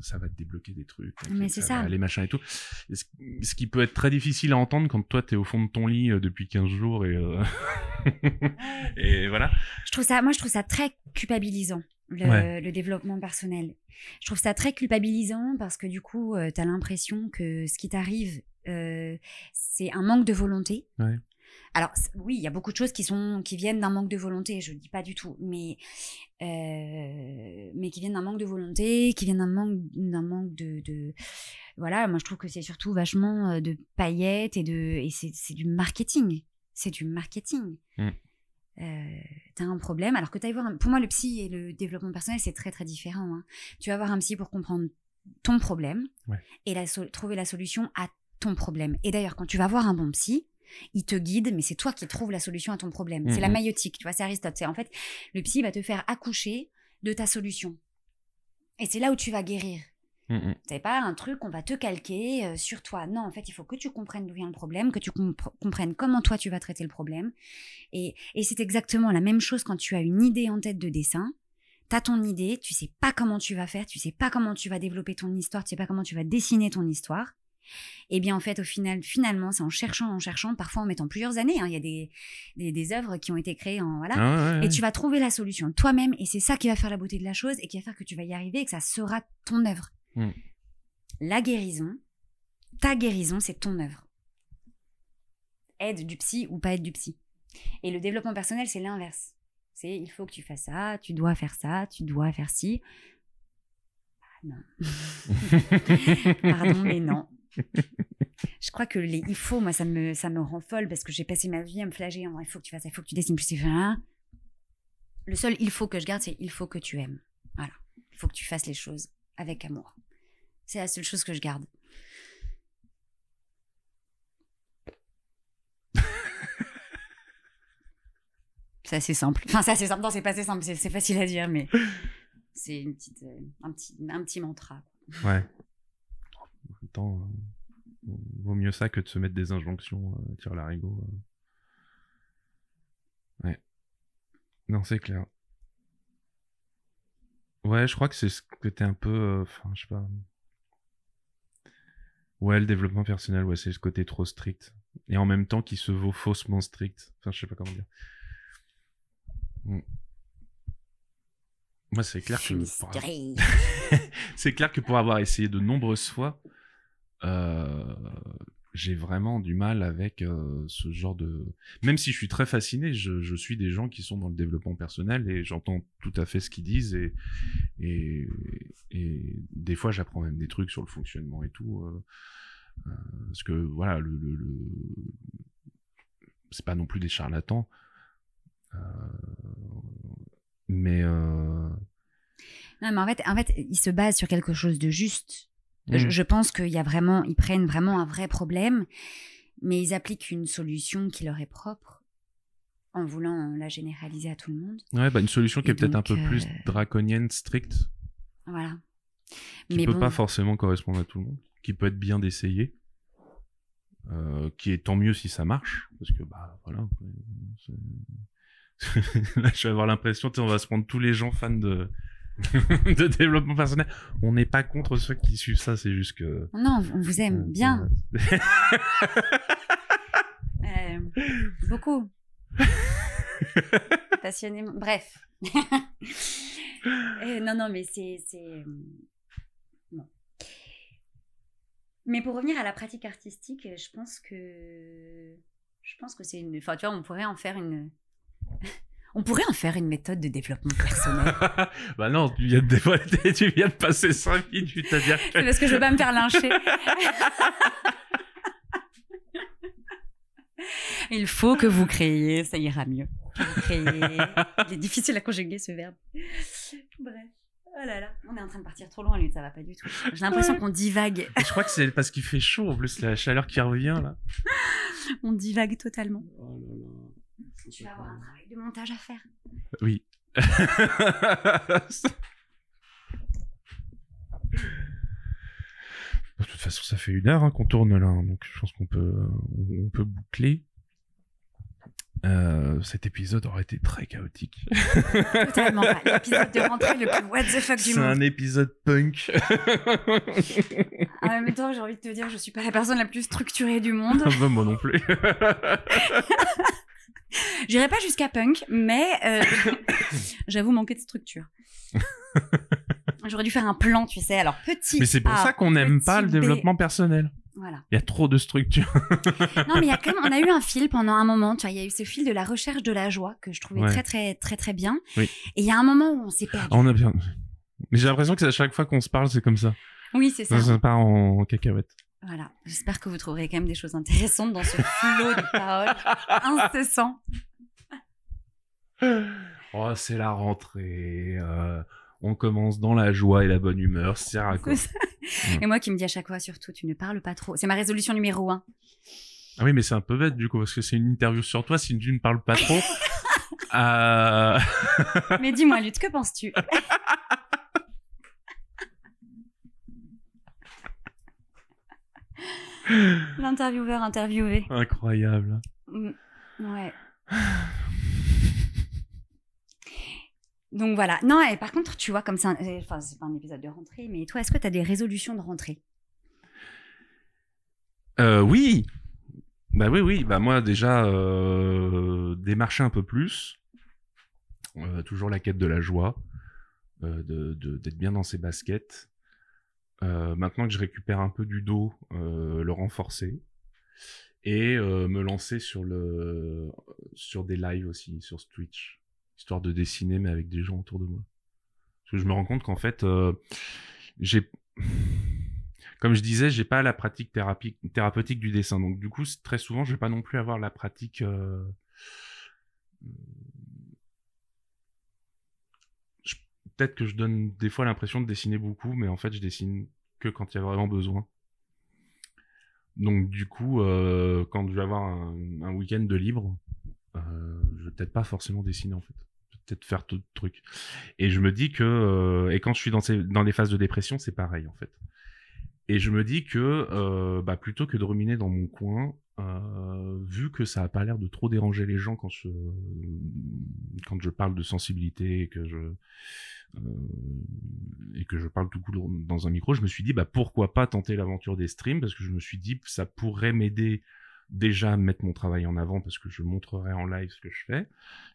[SPEAKER 2] ça va te débloquer des trucs.
[SPEAKER 3] Mais c'est ça.
[SPEAKER 2] Les machins et tout. ce, qui peut être très difficile à entendre quand toi t'es au fond de ton lit euh, depuis 15 jours et, [LAUGHS] et voilà.
[SPEAKER 3] Je trouve ça, moi je trouve ça très culpabilisant. le, développement personnel. Je trouve ça très culpabilisant parce que du coup, tu as l'impression que ce qui t'arrive, c'est un manque de volonté. Alors oui, il y a beaucoup de choses qui sont qui viennent d'un manque de volonté. Je ne dis pas du tout, mais mais qui viennent d'un manque de volonté, qui viennent d'un manque d'un manque de, de, voilà. Moi, je trouve que c'est surtout vachement de paillettes et de et c'est du marketing. C'est du marketing. Mmh. t'as un problème, alors que tu voir. Pour moi, le psy et le développement personnel, c'est très très différent. Hein. Tu vas voir un psy pour comprendre ton problème et la trouver la solution à ton problème. Et d'ailleurs, quand tu vas voir un bon psy, il te guide, mais c'est toi qui trouves la solution à ton problème. C'est la mhm. maïotique, tu vois, c'est Aristote. C'est en fait, le psy va te faire accoucher de ta solution. Et c'est là où tu vas guérir. Mhm. C'est pas un truc qu'on va te calquer euh, sur toi. Non, en fait, il faut que tu comprennes d'où vient le problème, que tu comprennes comment toi tu vas traiter le problème. Et, et c'est exactement la même chose quand tu as une idée en tête de dessin. Tu as ton idée, tu sais pas comment tu vas faire, tu sais pas comment tu vas développer ton histoire, tu sais pas comment tu vas dessiner ton histoire. Et eh bien en fait, au final, finalement, c'est en cherchant, en cherchant, parfois en mettant plusieurs années. Hein. Il y a des, des, œuvres qui ont été créées en voilà, ah et tu vas trouver la solution toi-même. Et c'est ça qui va faire la beauté de la chose et qui va faire que tu vas y arriver et que ça sera ton œuvre. Hmm. La guérison, ta guérison, c'est ton œuvre. Aide du psy ou pas aide du psy. Et le développement personnel, c'est l'inverse. C'est il faut que tu fasses ça, tu dois faire ça, tu dois faire ci. Ah, non. [LAUGHS] Pardon, mais non je crois que les il faut, moi, ça me, ça me rend folle parce que j'ai passé ma vie à me flageller. Il faut que tu fasses il faut que tu dessines plus. Le seul il faut que je garde, c'est il faut que tu aimes. Voilà. Il faut que tu fasses les choses avec amour. C'est la seule chose que je garde. [LAUGHS] c'est assez simple. Enfin, c'est assez simple. Non, c'est pas assez simple. C'est facile à dire, mais c'est une petite, euh, un, petit, un petit mantra.
[SPEAKER 2] Ouais temps, euh, vaut mieux ça que de se mettre des injonctions, euh, tire l'arigot. Euh. Ouais. Non, c'est clair. Ouais, je crois que c'est ce que t'es un peu. Enfin, je sais pas. Ouais, le développement personnel, ouais, c'est ce côté trop strict. Et en même temps qui se vaut faussement strict. Enfin, je sais pas comment dire. Mm. Moi, c'est clair que. c'est [LAUGHS] clair que pour avoir essayé de nombreuses fois, j'ai vraiment du mal avec euh, ce genre de. Même si je suis très fasciné, je, suis des gens qui sont dans le développement personnel et j'entends tout à fait ce qu'ils disent et, des fois j'apprends même des trucs sur le fonctionnement et tout. Euh, parce que voilà, c'est pas non plus des charlatans. mais.
[SPEAKER 3] Non, mais en fait, en fait, ils se basent sur quelque chose de juste. Mmh. Je, pense qu'il y a vraiment, ils prennent vraiment un vrai problème, mais ils appliquent une solution qui leur est propre en voulant la généraliser à tout le monde.
[SPEAKER 2] Ouais, bah une solution qui est peut-être un peu plus euh, draconienne, stricte.
[SPEAKER 3] Voilà.
[SPEAKER 2] Qui ne peut pas forcément correspondre à tout le monde, qui peut être bien d'essayer, euh, qui est tant mieux si ça marche, parce que bah voilà. [LAUGHS] Là, je vais avoir l'impression, on va se prendre tous les gens fans de [LAUGHS] de développement personnel. On n'est pas contre ceux qui suivent ça, c'est juste que.
[SPEAKER 3] Non, on vous aime euh, bien. Euh, [LAUGHS] beaucoup. [LAUGHS] Passionnément. Bref. Euh, non, non, mais c'est. Non. Mais pour revenir à la pratique artistique, je pense que. Je pense que c'est une. Enfin, tu vois, on pourrait en faire une. On pourrait en faire une méthode de développement personnel. [LAUGHS]
[SPEAKER 2] bah non, tu viens de [LAUGHS] tu viens de passer 5 minutes à dire
[SPEAKER 3] C'est parce que je veux pas me faire lyncher. [LAUGHS] Il faut que vous créiez, ça ira mieux. Vous créiez. Il est difficile à conjuguer ce verbe. Bref. Oh là là, on est en train de partir trop loin, lui, ça va pas du tout. J'ai l'impression qu'on divague.
[SPEAKER 2] je crois que c'est parce qu'il fait chaud, en plus, la chaleur qui revient, là.
[SPEAKER 3] on divague totalement. Oh là là. Tu vas avoir un travail de montage à faire.
[SPEAKER 2] Oui. [LAUGHS] de toute façon, ça fait une heure hein, qu'on tourne là, hein, donc je pense qu'on peut, on peut boucler. Euh, cet épisode aurait été très chaotique.
[SPEAKER 3] Totalement pas. [LAUGHS] L'épisode de rentrée le plus what the fuck du
[SPEAKER 2] monde. C'est un épisode punk.
[SPEAKER 3] en même temps, j'ai envie de te dire, je suis pas la personne la plus structurée du monde.
[SPEAKER 2] Ah [LAUGHS] bah, moi non plus. [LAUGHS]
[SPEAKER 3] J'irai pas jusqu'à punk, mais euh, [COUGHS] j'avoue manquer de structure. [LAUGHS] J'aurais dû faire un plan, tu sais. Alors, petit.
[SPEAKER 2] Mais c'est pour ça qu'on n'aime pas le développement personnel.
[SPEAKER 3] Voilà.
[SPEAKER 2] Il y a trop de structures. [LAUGHS]
[SPEAKER 3] non, mais il y a quand même, on a eu un fil pendant un moment, tu vois, il y a eu ce fil de la recherche de la joie que je trouvais très, très, très, très bien. Et il y a un moment où on s'est perdu.
[SPEAKER 2] On a bien. Mais j'ai l'impression que à chaque fois qu'on se parle, c'est comme ça.
[SPEAKER 3] Oui, c'est ça.
[SPEAKER 2] Ça part en cacahuète.
[SPEAKER 3] Voilà. J'espère que vous trouverez quand même des choses intéressantes dans ce flot de paroles [LAUGHS] incessant.
[SPEAKER 2] Oh, c'est la rentrée. Euh, on commence dans la joie et la bonne humeur. C'est [LAUGHS] quoi
[SPEAKER 3] Et moi qui me dis à chaque fois, surtout, tu ne parles pas trop. C'est ma résolution numéro un.
[SPEAKER 2] Ah oui, mais c'est un peu bête du coup, parce que c'est une interview sur toi. Si tu ne parles pas trop. [LAUGHS] euh...
[SPEAKER 3] mais dis-moi, Lutte, que penses-tu? L'intervieweur interviewé.
[SPEAKER 2] Incroyable.
[SPEAKER 3] Mm, ouais. Donc voilà. Non, et par contre, tu vois, comme ça, enfin, c'est pas un épisode de rentrée, mais toi, est-ce que tu as des résolutions de rentrée?
[SPEAKER 2] Euh, Oui. Bah oui, oui. Bah moi, déjà, euh, démarcher un peu plus. Euh, toujours la quête de la joie. Euh, d'être bien dans ses baskets. Maintenant que je récupère un peu du dos, le renforcer. Et me lancer sur, le, sur des lives aussi, sur Twitch histoire de dessiner, mais avec des gens autour de moi. Parce que je me rends compte qu'en fait, euh, j'ai, [LAUGHS] comme je disais, j'ai pas la pratique thérapeutique du dessin. Donc du coup, très souvent, je vais pas non plus avoir la pratique. Euh, peut-être que je donne des fois l'impression de dessiner beaucoup, mais en fait, je dessine quand il y a vraiment besoin. Donc du coup, euh, quand je vais avoir un, week-end de libre, euh, je vais peut-être pas forcément dessiner en fait peut-être faire tout trucs. Et je me dis que, euh, et quand je suis dans, ces, dans les phases de dépression, c'est pareil en fait. Et je me dis que, bah, plutôt que de ruminer dans mon coin, euh, vu que ça a pas l'air de trop déranger les gens quand je, quand je parle de sensibilité et que je, et que je parle tout court dans un micro, je me suis dit, bah, pourquoi pas tenter l'aventure des streams? Parce que je me suis dit, ça pourrait m'aider déjà mettre mon travail en avant parce que je montrerai en live ce que je fais,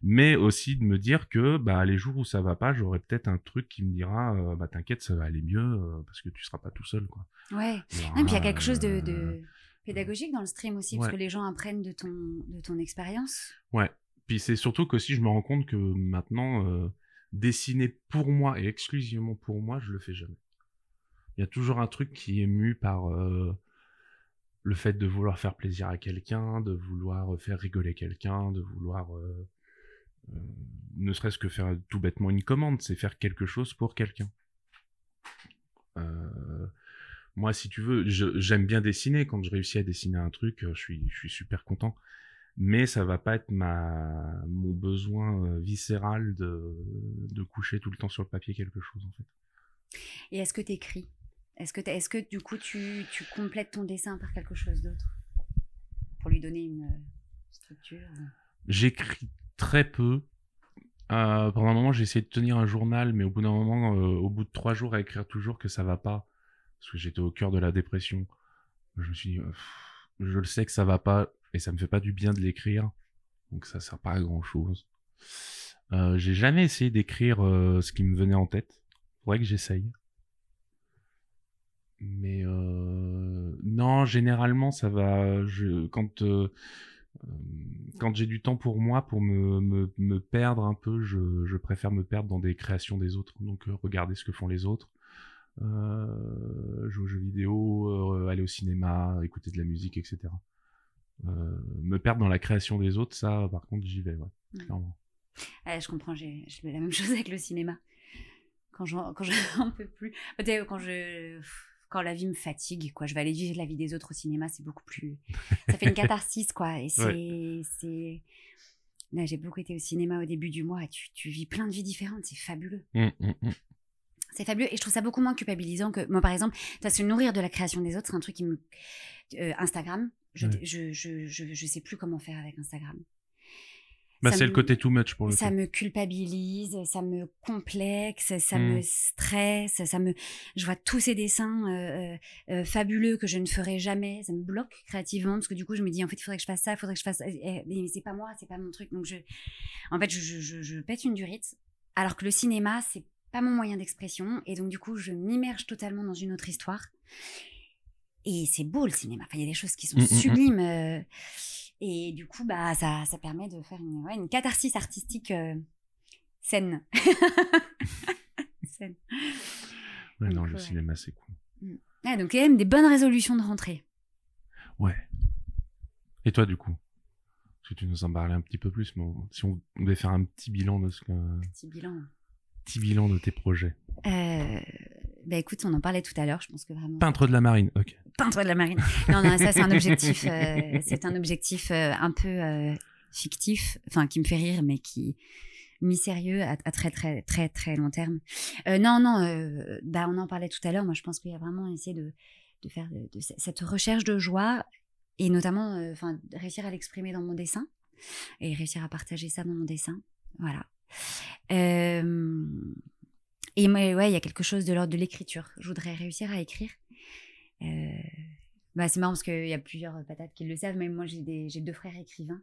[SPEAKER 2] mais aussi de me dire que bah, les jours où ça va pas, j'aurai peut-être un truc qui me dira euh, bah t'inquiète, ça va aller mieux euh, parce que tu seras pas tout seul quoi.
[SPEAKER 3] Ouais. puis il y a quelque chose de, de, pédagogique dans le stream aussi parce que les gens apprennent de ton de ton expérience.
[SPEAKER 2] Ouais. Puis c'est surtout que si je me rends compte que maintenant euh, dessiner pour moi et exclusivement pour moi, je le fais jamais. Il y a toujours un truc qui est mu par le fait de vouloir faire plaisir à quelqu'un, de vouloir faire rigoler quelqu'un, de vouloir euh, euh, ne serait-ce que faire tout bêtement une commande, c'est faire quelque chose pour quelqu'un. Euh, moi, si tu veux, j'aime bien dessiner. Quand je réussis à dessiner un truc, je suis, je suis super content. Mais ça va pas être ma, mon besoin viscéral de, de coucher tout le temps sur le papier quelque chose, en fait.
[SPEAKER 3] Et est-ce que tu écris est-ce que, est que du coup tu, tu, complètes ton dessin par quelque chose d'autre? Pour lui donner une euh, structure euh?
[SPEAKER 2] J'écris très peu. Euh, pendant un moment, j'ai essayé de tenir un journal, mais au bout d'un moment, au bout de trois jours à écrire toujours que ça va pas, parce que j'étais au cœur de la dépression, je me suis dit, je le sais que ça va pas, et ça me fait pas du bien de l'écrire, donc ça sert pas à grand chose. j'ai jamais essayé d'écrire ce qui me venait en tête. Faudrait que j'essaye. Mais euh, non, généralement, ça va. Quand euh, euh, j'ai du temps pour moi, pour me perdre un peu, je, je, préfère me perdre dans des créations des autres. Donc, regarder ce que font les autres. Jouer aux jeux vidéo, aller au cinéma, écouter de la musique, etc. me perdre dans la création des autres, ça, par contre, j'y vais, ouais, mmh. clairement.
[SPEAKER 3] je comprends, j'ai la même [LAUGHS] chose avec le cinéma. Quand j'en [LAUGHS] peux plus. Quand je quand la vie me fatigue, quoi. Je vais aller vivre la vie des autres au cinéma, c'est beaucoup plus. Ça fait une [LAUGHS] catharsis, quoi. Et c'est. Là, j'ai beaucoup été au cinéma au début du mois et tu, tu vis plein de vies différentes, c'est fabuleux. Mmh, mmh. C'est fabuleux et je trouve ça beaucoup moins culpabilisant que moi, par exemple, se nourrir de la création des autres, c'est un truc qui me. Euh, Instagram, je, je, je, je, je sais plus comment faire avec Instagram.
[SPEAKER 2] Bah, c'est le côté too much pour le
[SPEAKER 3] Ça me culpabilise, ça me complexe, ça me mmh. stresse, ça me. Je vois tous ces dessins euh, euh, fabuleux que je ne ferai jamais, ça me bloque créativement parce que du coup je me dis en fait il faudrait que je fasse ça, il faudrait que je fasse. Mais c'est pas moi, c'est pas mon truc. Donc je, en fait je, je, je, pète une durite. Alors que le cinéma c'est pas mon moyen d'expression. Et donc, du coup, je m'immerge totalement dans une autre histoire. Et c'est beau le cinéma. il y a des choses qui sont mmh, mmh, mmh. sublimes. Euh, et du coup, bah, ça, ça permet de faire une, une catharsis artistique euh, saine. [LAUGHS]
[SPEAKER 2] saine. Ouais, non, le cinéma, c'est cool.
[SPEAKER 3] Ah, donc, a même des bonnes résolutions de rentrée.
[SPEAKER 2] Ouais. Et toi, du coup? Parce que tu nous en parlais un petit peu plus, mais si on devait faire un petit bilan de ce que.
[SPEAKER 3] Petit bilan.
[SPEAKER 2] Petit bilan de tes projets.
[SPEAKER 3] Euh, bah écoute, on en parlait tout à l'heure, je pense que vraiment.
[SPEAKER 2] Peintre de la marine, ok.
[SPEAKER 3] Peintre de la marine. Non, non, ça c'est un objectif, euh, c'est un objectif euh, un peu fictif, enfin qui me fait rire, mais qui mi-sérieux à, très très très très long terme. non, non, bah on en parlait tout à l'heure. Moi, je pense qu'il y a vraiment essayé de, de faire de, cette recherche de joie et notamment, enfin, réussir à l'exprimer dans mon dessin et réussir à partager ça dans mon dessin. Voilà. Et ouais, il y a quelque chose de l'ordre de l'écriture. Je voudrais réussir à écrire. Euh, bah, c'est marrant parce qu'il y a plusieurs patates qui le savent, mais moi j'ai deux frères écrivains.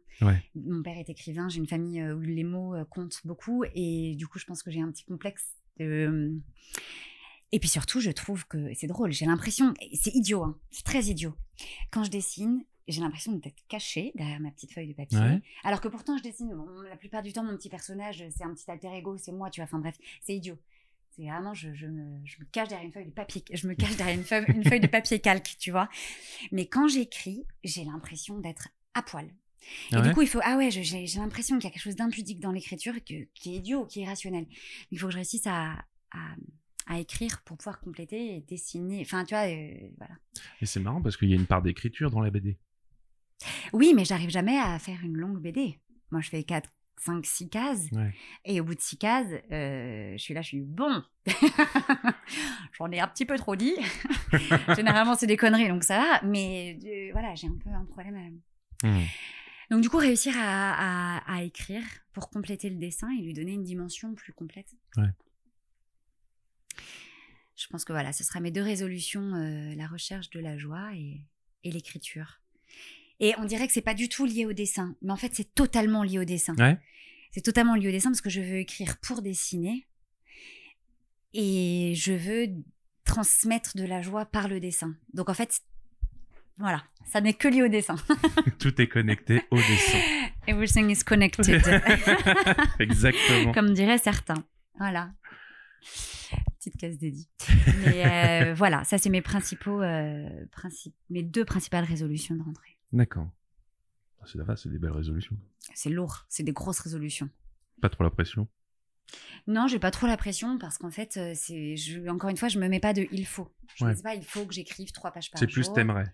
[SPEAKER 3] Mon père est écrivain, j'ai une famille euh, où les mots euh, comptent beaucoup et du coup je pense que j'ai un petit complexe. Et puis surtout, je trouve que c'est drôle, j'ai l'impression, c'est idiot, hein, c'est très idiot. Quand je dessine, j'ai l'impression d'être cachée derrière ma petite feuille de papier. Alors que pourtant je dessine, la plupart du temps mon petit personnage, c'est un petit alter ego, c'est moi, tu vois, enfin bref, c'est idiot. C'est vraiment, je, je, me, je, me, cache derrière une feuille de papier, je me cache derrière une feuille, une feuille de papier calque, tu vois. Mais quand j'écris, j'ai l'impression d'être à poil. Ah et du coup, il faut, ah ouais, j'ai l'impression qu'il y a quelque chose d'impudique dans l'écriture qui est idiot, qui est irrationnel. Il faut que je réussisse à, à, à écrire pour pouvoir compléter et dessiner. Enfin, tu vois, euh, voilà.
[SPEAKER 2] Et c'est marrant parce qu'il y a une part d'écriture dans la BD.
[SPEAKER 3] Oui, mais j'arrive jamais à faire une longue BD. Moi, je fais quatre 5 6 cases. Et au bout de 6 cases euh, je suis là je suis bon. [LAUGHS] J'en ai un petit peu trop dit. [LAUGHS] Généralement c'est des conneries donc ça va. Mais euh, voilà j'ai un peu un problème mmh. donc du coup réussir à, à, écrire pour compléter le dessin et lui donner une dimension plus complète. Je pense que voilà ce sera mes deux résolutions euh, la recherche de la joie et, et l'écriture et on dirait que c'est pas du tout lié au dessin, mais en fait c'est totalement lié au dessin. C'est totalement lié au dessin parce que je veux écrire pour dessiner et je veux transmettre de la joie par le dessin. Donc en fait, voilà, ça n'est que lié au dessin. [LAUGHS]
[SPEAKER 2] Tout est connecté au dessin. [LAUGHS]
[SPEAKER 3] Everything is connected. [LAUGHS]
[SPEAKER 2] Exactement.
[SPEAKER 3] Comme diraient certains. Voilà. Petite case dédiée. Mais euh, voilà, ça c'est mes principaux, euh, mes deux principales résolutions de rentrée.
[SPEAKER 2] D'accord. Ah, c'est la c'est des belles résolutions.
[SPEAKER 3] C'est lourd, c'est des grosses résolutions.
[SPEAKER 2] Pas trop la pression?
[SPEAKER 3] Non, j'ai pas trop la pression parce qu'en fait, euh, c'est, encore une fois, je me mets pas de il faut. Je ne dis pas il faut que j'écrive trois pages par
[SPEAKER 2] jour. C'est plus t'aimerais.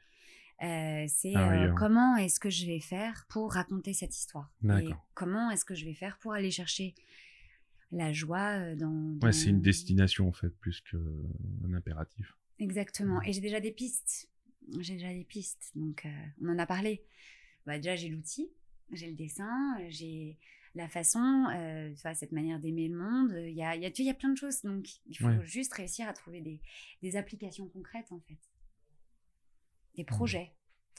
[SPEAKER 3] Euh, c'est ah euh, comment est-ce que je vais faire pour raconter cette histoire? Et comment est-ce que je vais faire pour aller chercher la joie dans,
[SPEAKER 2] ouais c'est une destination en fait plus qu'un impératif
[SPEAKER 3] exactement et j'ai déjà des pistes j'ai déjà des pistes. Donc, euh, on en a parlé. Bah, déjà, j'ai l'outil, j'ai le dessin, j'ai la façon, euh, cette manière d'aimer le monde. Il y a, y, a, y a plein de choses. Donc, il faut juste réussir à trouver des, des, applications concrètes, en fait. Des projets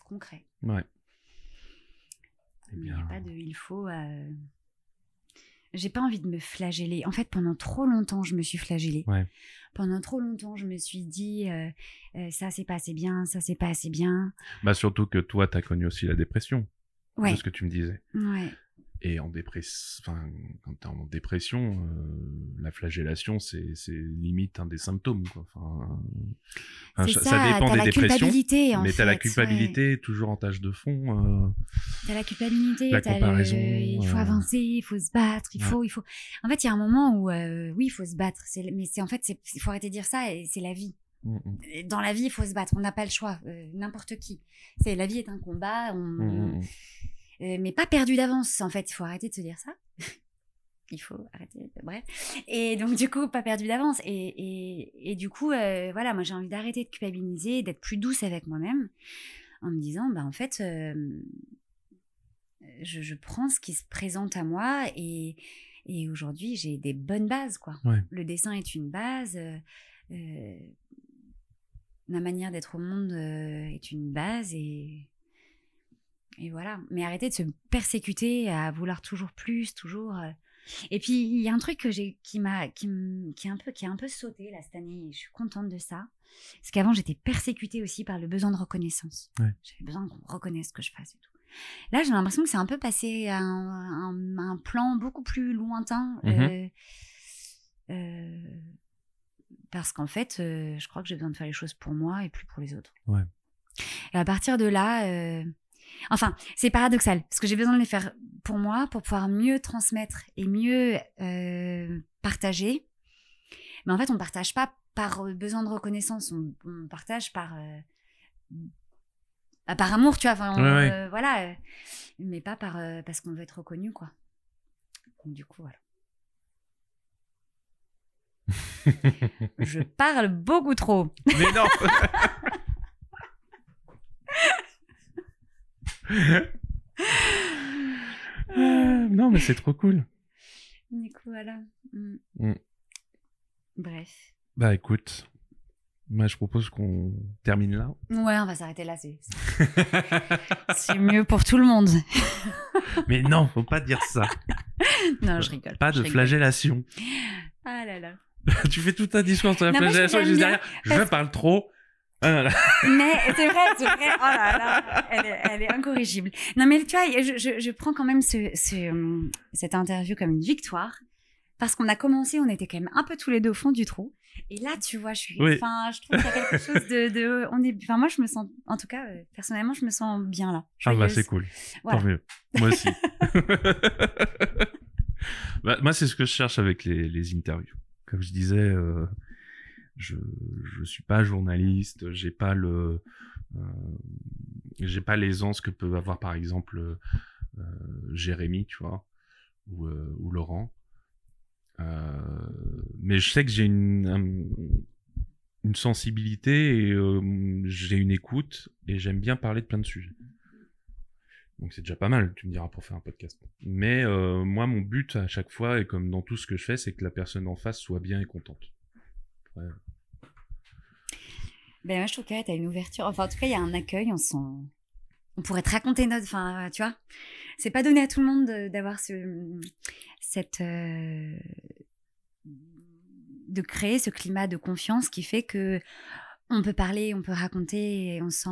[SPEAKER 3] concrets.
[SPEAKER 2] Ouais.
[SPEAKER 3] Il n'y a pas de il faut. Euh, j'ai pas envie de me flageller. En fait, pendant trop longtemps, je me suis flagellée. Pendant trop longtemps, je me suis dit euh, euh, ça c'est pas assez bien, ça c'est pas assez bien.
[SPEAKER 2] Bah surtout que toi, tu as connu aussi la dépression.
[SPEAKER 3] Ouais.
[SPEAKER 2] De ce que tu me disais.
[SPEAKER 3] Ouais.
[SPEAKER 2] Et en dépression, enfin, quand t'es en dépression, euh, la flagellation, c'est, limite un des symptômes, quoi.
[SPEAKER 3] Enfin, ça, ça, dépend des la dépressions.
[SPEAKER 2] Mais
[SPEAKER 3] t'as
[SPEAKER 2] la culpabilité toujours en tâche de fond. Euh,
[SPEAKER 3] t'as la culpabilité,
[SPEAKER 2] la comparaison.
[SPEAKER 3] il faut avancer, il faut se battre, il faut, il faut. En fait, il y a un moment où, euh, oui, il faut se battre. Mais c'est en fait, il faut arrêter de dire ça. Et c'est la vie. Mm, mm. Dans la vie, il faut se battre. On n'a pas le choix. N'importe qui. C'est la vie est un combat. On, mm, euh, mais pas perdu d'avance. En fait, il faut arrêter de se dire ça. [LAUGHS] il faut arrêter. Bref. Et donc, du coup, pas perdu d'avance. Et, et, du coup, euh, voilà, moi, j'ai envie d'arrêter de culpabiliser, d'être plus douce avec moi-même, en me disant, bah, en fait, euh, je, prends ce qui se présente à moi et, et aujourd'hui, j'ai des bonnes bases, quoi. Le dessin est une base. ma manière d'être au monde est une base et et voilà. Mais arrêter de se persécuter à vouloir toujours plus, toujours. Euh, Et puis il y a un truc que j'ai qui m'a qui, qui un peu qui a un peu sauté là cette année. Et je suis contente de ça. Parce qu'avant j'étais persécutée aussi par le besoin de reconnaissance. J'avais besoin qu'on reconnaisse ce que je fasse et tout. Là j'ai l'impression que c'est un peu passé à un, plan beaucoup plus lointain. Mmh euh, euh, parce qu'en fait, euh, je crois que j'ai besoin de faire les choses pour moi et plus pour les autres.
[SPEAKER 2] Ouais.
[SPEAKER 3] Et à partir de là, enfin, c'est paradoxal parce que j'ai besoin de les faire pour moi, pour pouvoir mieux transmettre et mieux euh, partager. Mais en fait, on ne partage pas par euh, besoin de reconnaissance, on, partage par, euh, par amour, tu vois. voilà, mais pas par, parce qu'on veut être reconnu, quoi. Donc, du coup, voilà. [LAUGHS] Je parle beaucoup trop.
[SPEAKER 2] Mais non [LAUGHS] Euh, [LAUGHS] non, mais c'est trop cool.
[SPEAKER 3] Du coup, voilà. Mm. Mm. Bref.
[SPEAKER 2] Bah écoute, moi je propose qu'on termine là.
[SPEAKER 3] Ouais, on va s'arrêter là. C'est mieux pour tout le monde. [LAUGHS]
[SPEAKER 2] mais non, faut pas dire ça. [LAUGHS]
[SPEAKER 3] Non, je rigole.
[SPEAKER 2] Pas de flagellation.
[SPEAKER 3] Ah là là.
[SPEAKER 2] tu fais tout un discours sur la flagellation juste derrière. Je parle trop.
[SPEAKER 3] Ah [LAUGHS] mais c'est vrai, c'est vrai. Oh là là, elle est, elle est incorrigible. Non, mais tu vois, je, je, je prends quand même ce, ce, cette interview comme une victoire. Parce qu'on a commencé, on était quand même un peu tous les deux au fond du trou. Et là, tu vois, je suis, enfin, je trouve qu'il y a quelque chose de, de, on est, enfin, moi, je me sens, en tout cas, euh, personnellement, je me sens bien là.
[SPEAKER 2] Ah bah, c'est cool. Tant mieux. Moi aussi. [LAUGHS] [LAUGHS] bah, moi, c'est ce que je cherche avec les, les interviews. Comme je disais, euh, je je suis pas journaliste, j'ai pas le euh, j'ai pas l'aisance que peuvent avoir par exemple euh, Jérémy, tu vois, ou, euh, Laurent. mais je sais que j'ai une une sensibilité et j'ai une écoute et j'aime bien parler de plein de sujets. Donc c'est déjà pas mal, tu me diras, pour faire un podcast. Mais moi, mon but à chaque fois, et comme dans tout ce que je fais, c'est que la personne en face soit bien et contente.
[SPEAKER 3] Ben moi, je trouve que tu as une ouverture. Enfin, en tout cas, il y a un accueil. On sent. On pourrait te raconter notre. Enfin, tu vois, c'est pas donné à tout le monde d'avoir ce, cette, euh, de créer ce climat de confiance qui fait que on peut parler, on peut raconter, et on sent,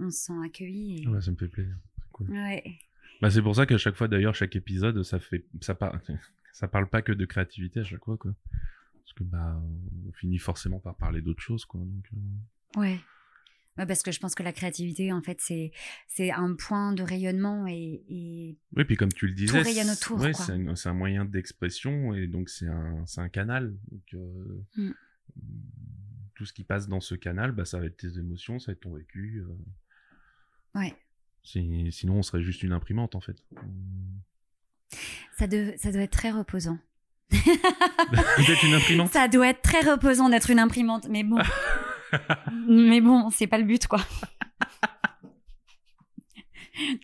[SPEAKER 3] on sent accueilli.
[SPEAKER 2] Ouais, ça me fait plaisir. C'est cool.
[SPEAKER 3] Ouais.
[SPEAKER 2] Bah, c'est pour ça qu'à chaque fois, d'ailleurs, chaque épisode, ça fait, ça parle, [LAUGHS] ça parle pas que de créativité à chaque fois, quoi parce que bah on finit forcément par parler d'autres choses quoi donc
[SPEAKER 3] euh. ouais. parce que je pense que la créativité en fait c'est c'est un point de rayonnement et, et
[SPEAKER 2] oui puis comme tu le disais
[SPEAKER 3] autour
[SPEAKER 2] ouais, c'est un, un, moyen d'expression et donc c'est un c'est un canal donc euh, mm. tout ce qui passe dans ce canal bah ça va être tes émotions ça va être ton vécu
[SPEAKER 3] euh... ouais
[SPEAKER 2] sinon on serait juste une imprimante en fait
[SPEAKER 3] ça, de, ça doit être très reposant [LAUGHS]
[SPEAKER 2] d'être une imprimante
[SPEAKER 3] Ça doit être très reposant d'être une imprimante, mais bon. [LAUGHS] mais bon, c'est pas le but, quoi.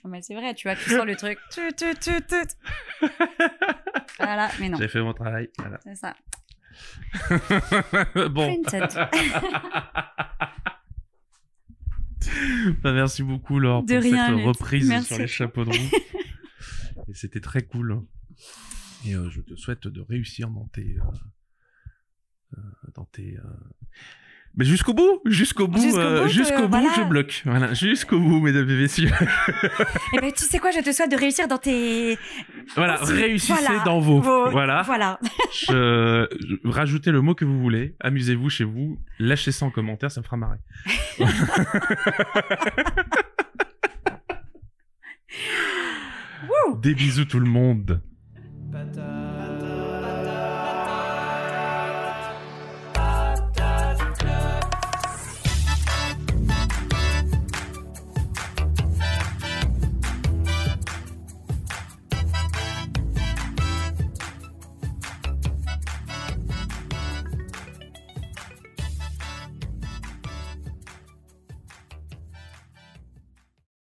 [SPEAKER 3] non, mais c'est vrai, tu vois, tu sors le truc. [LAUGHS] voilà, mais non.
[SPEAKER 2] J'ai fait mon travail. Voilà.
[SPEAKER 3] C'est ça.
[SPEAKER 2] bon. bah, merci beaucoup, Laure,
[SPEAKER 3] de
[SPEAKER 2] pour
[SPEAKER 3] rien,
[SPEAKER 2] cette reprise sur les chapeaux de roue. Et c'était très cool. Et euh, je te souhaite de réussir dans tes, euh, euh, dans tes, mais jusqu'au bout, jusqu'au bout, jusqu'au bout, je bloque. Voilà, jusqu'au bout, mesdames et messieurs.
[SPEAKER 3] et eh ben, tu sais quoi, je te souhaite de réussir dans tes.
[SPEAKER 2] Voilà, réussissez dans vos. Voilà.
[SPEAKER 3] Voilà.
[SPEAKER 2] je... Rajoutez le mot que vous voulez. Amusez-vous chez vous. Lâchez ça en commentaire, ça me fera marrer. [LAUGHS] Des bisous tout le monde.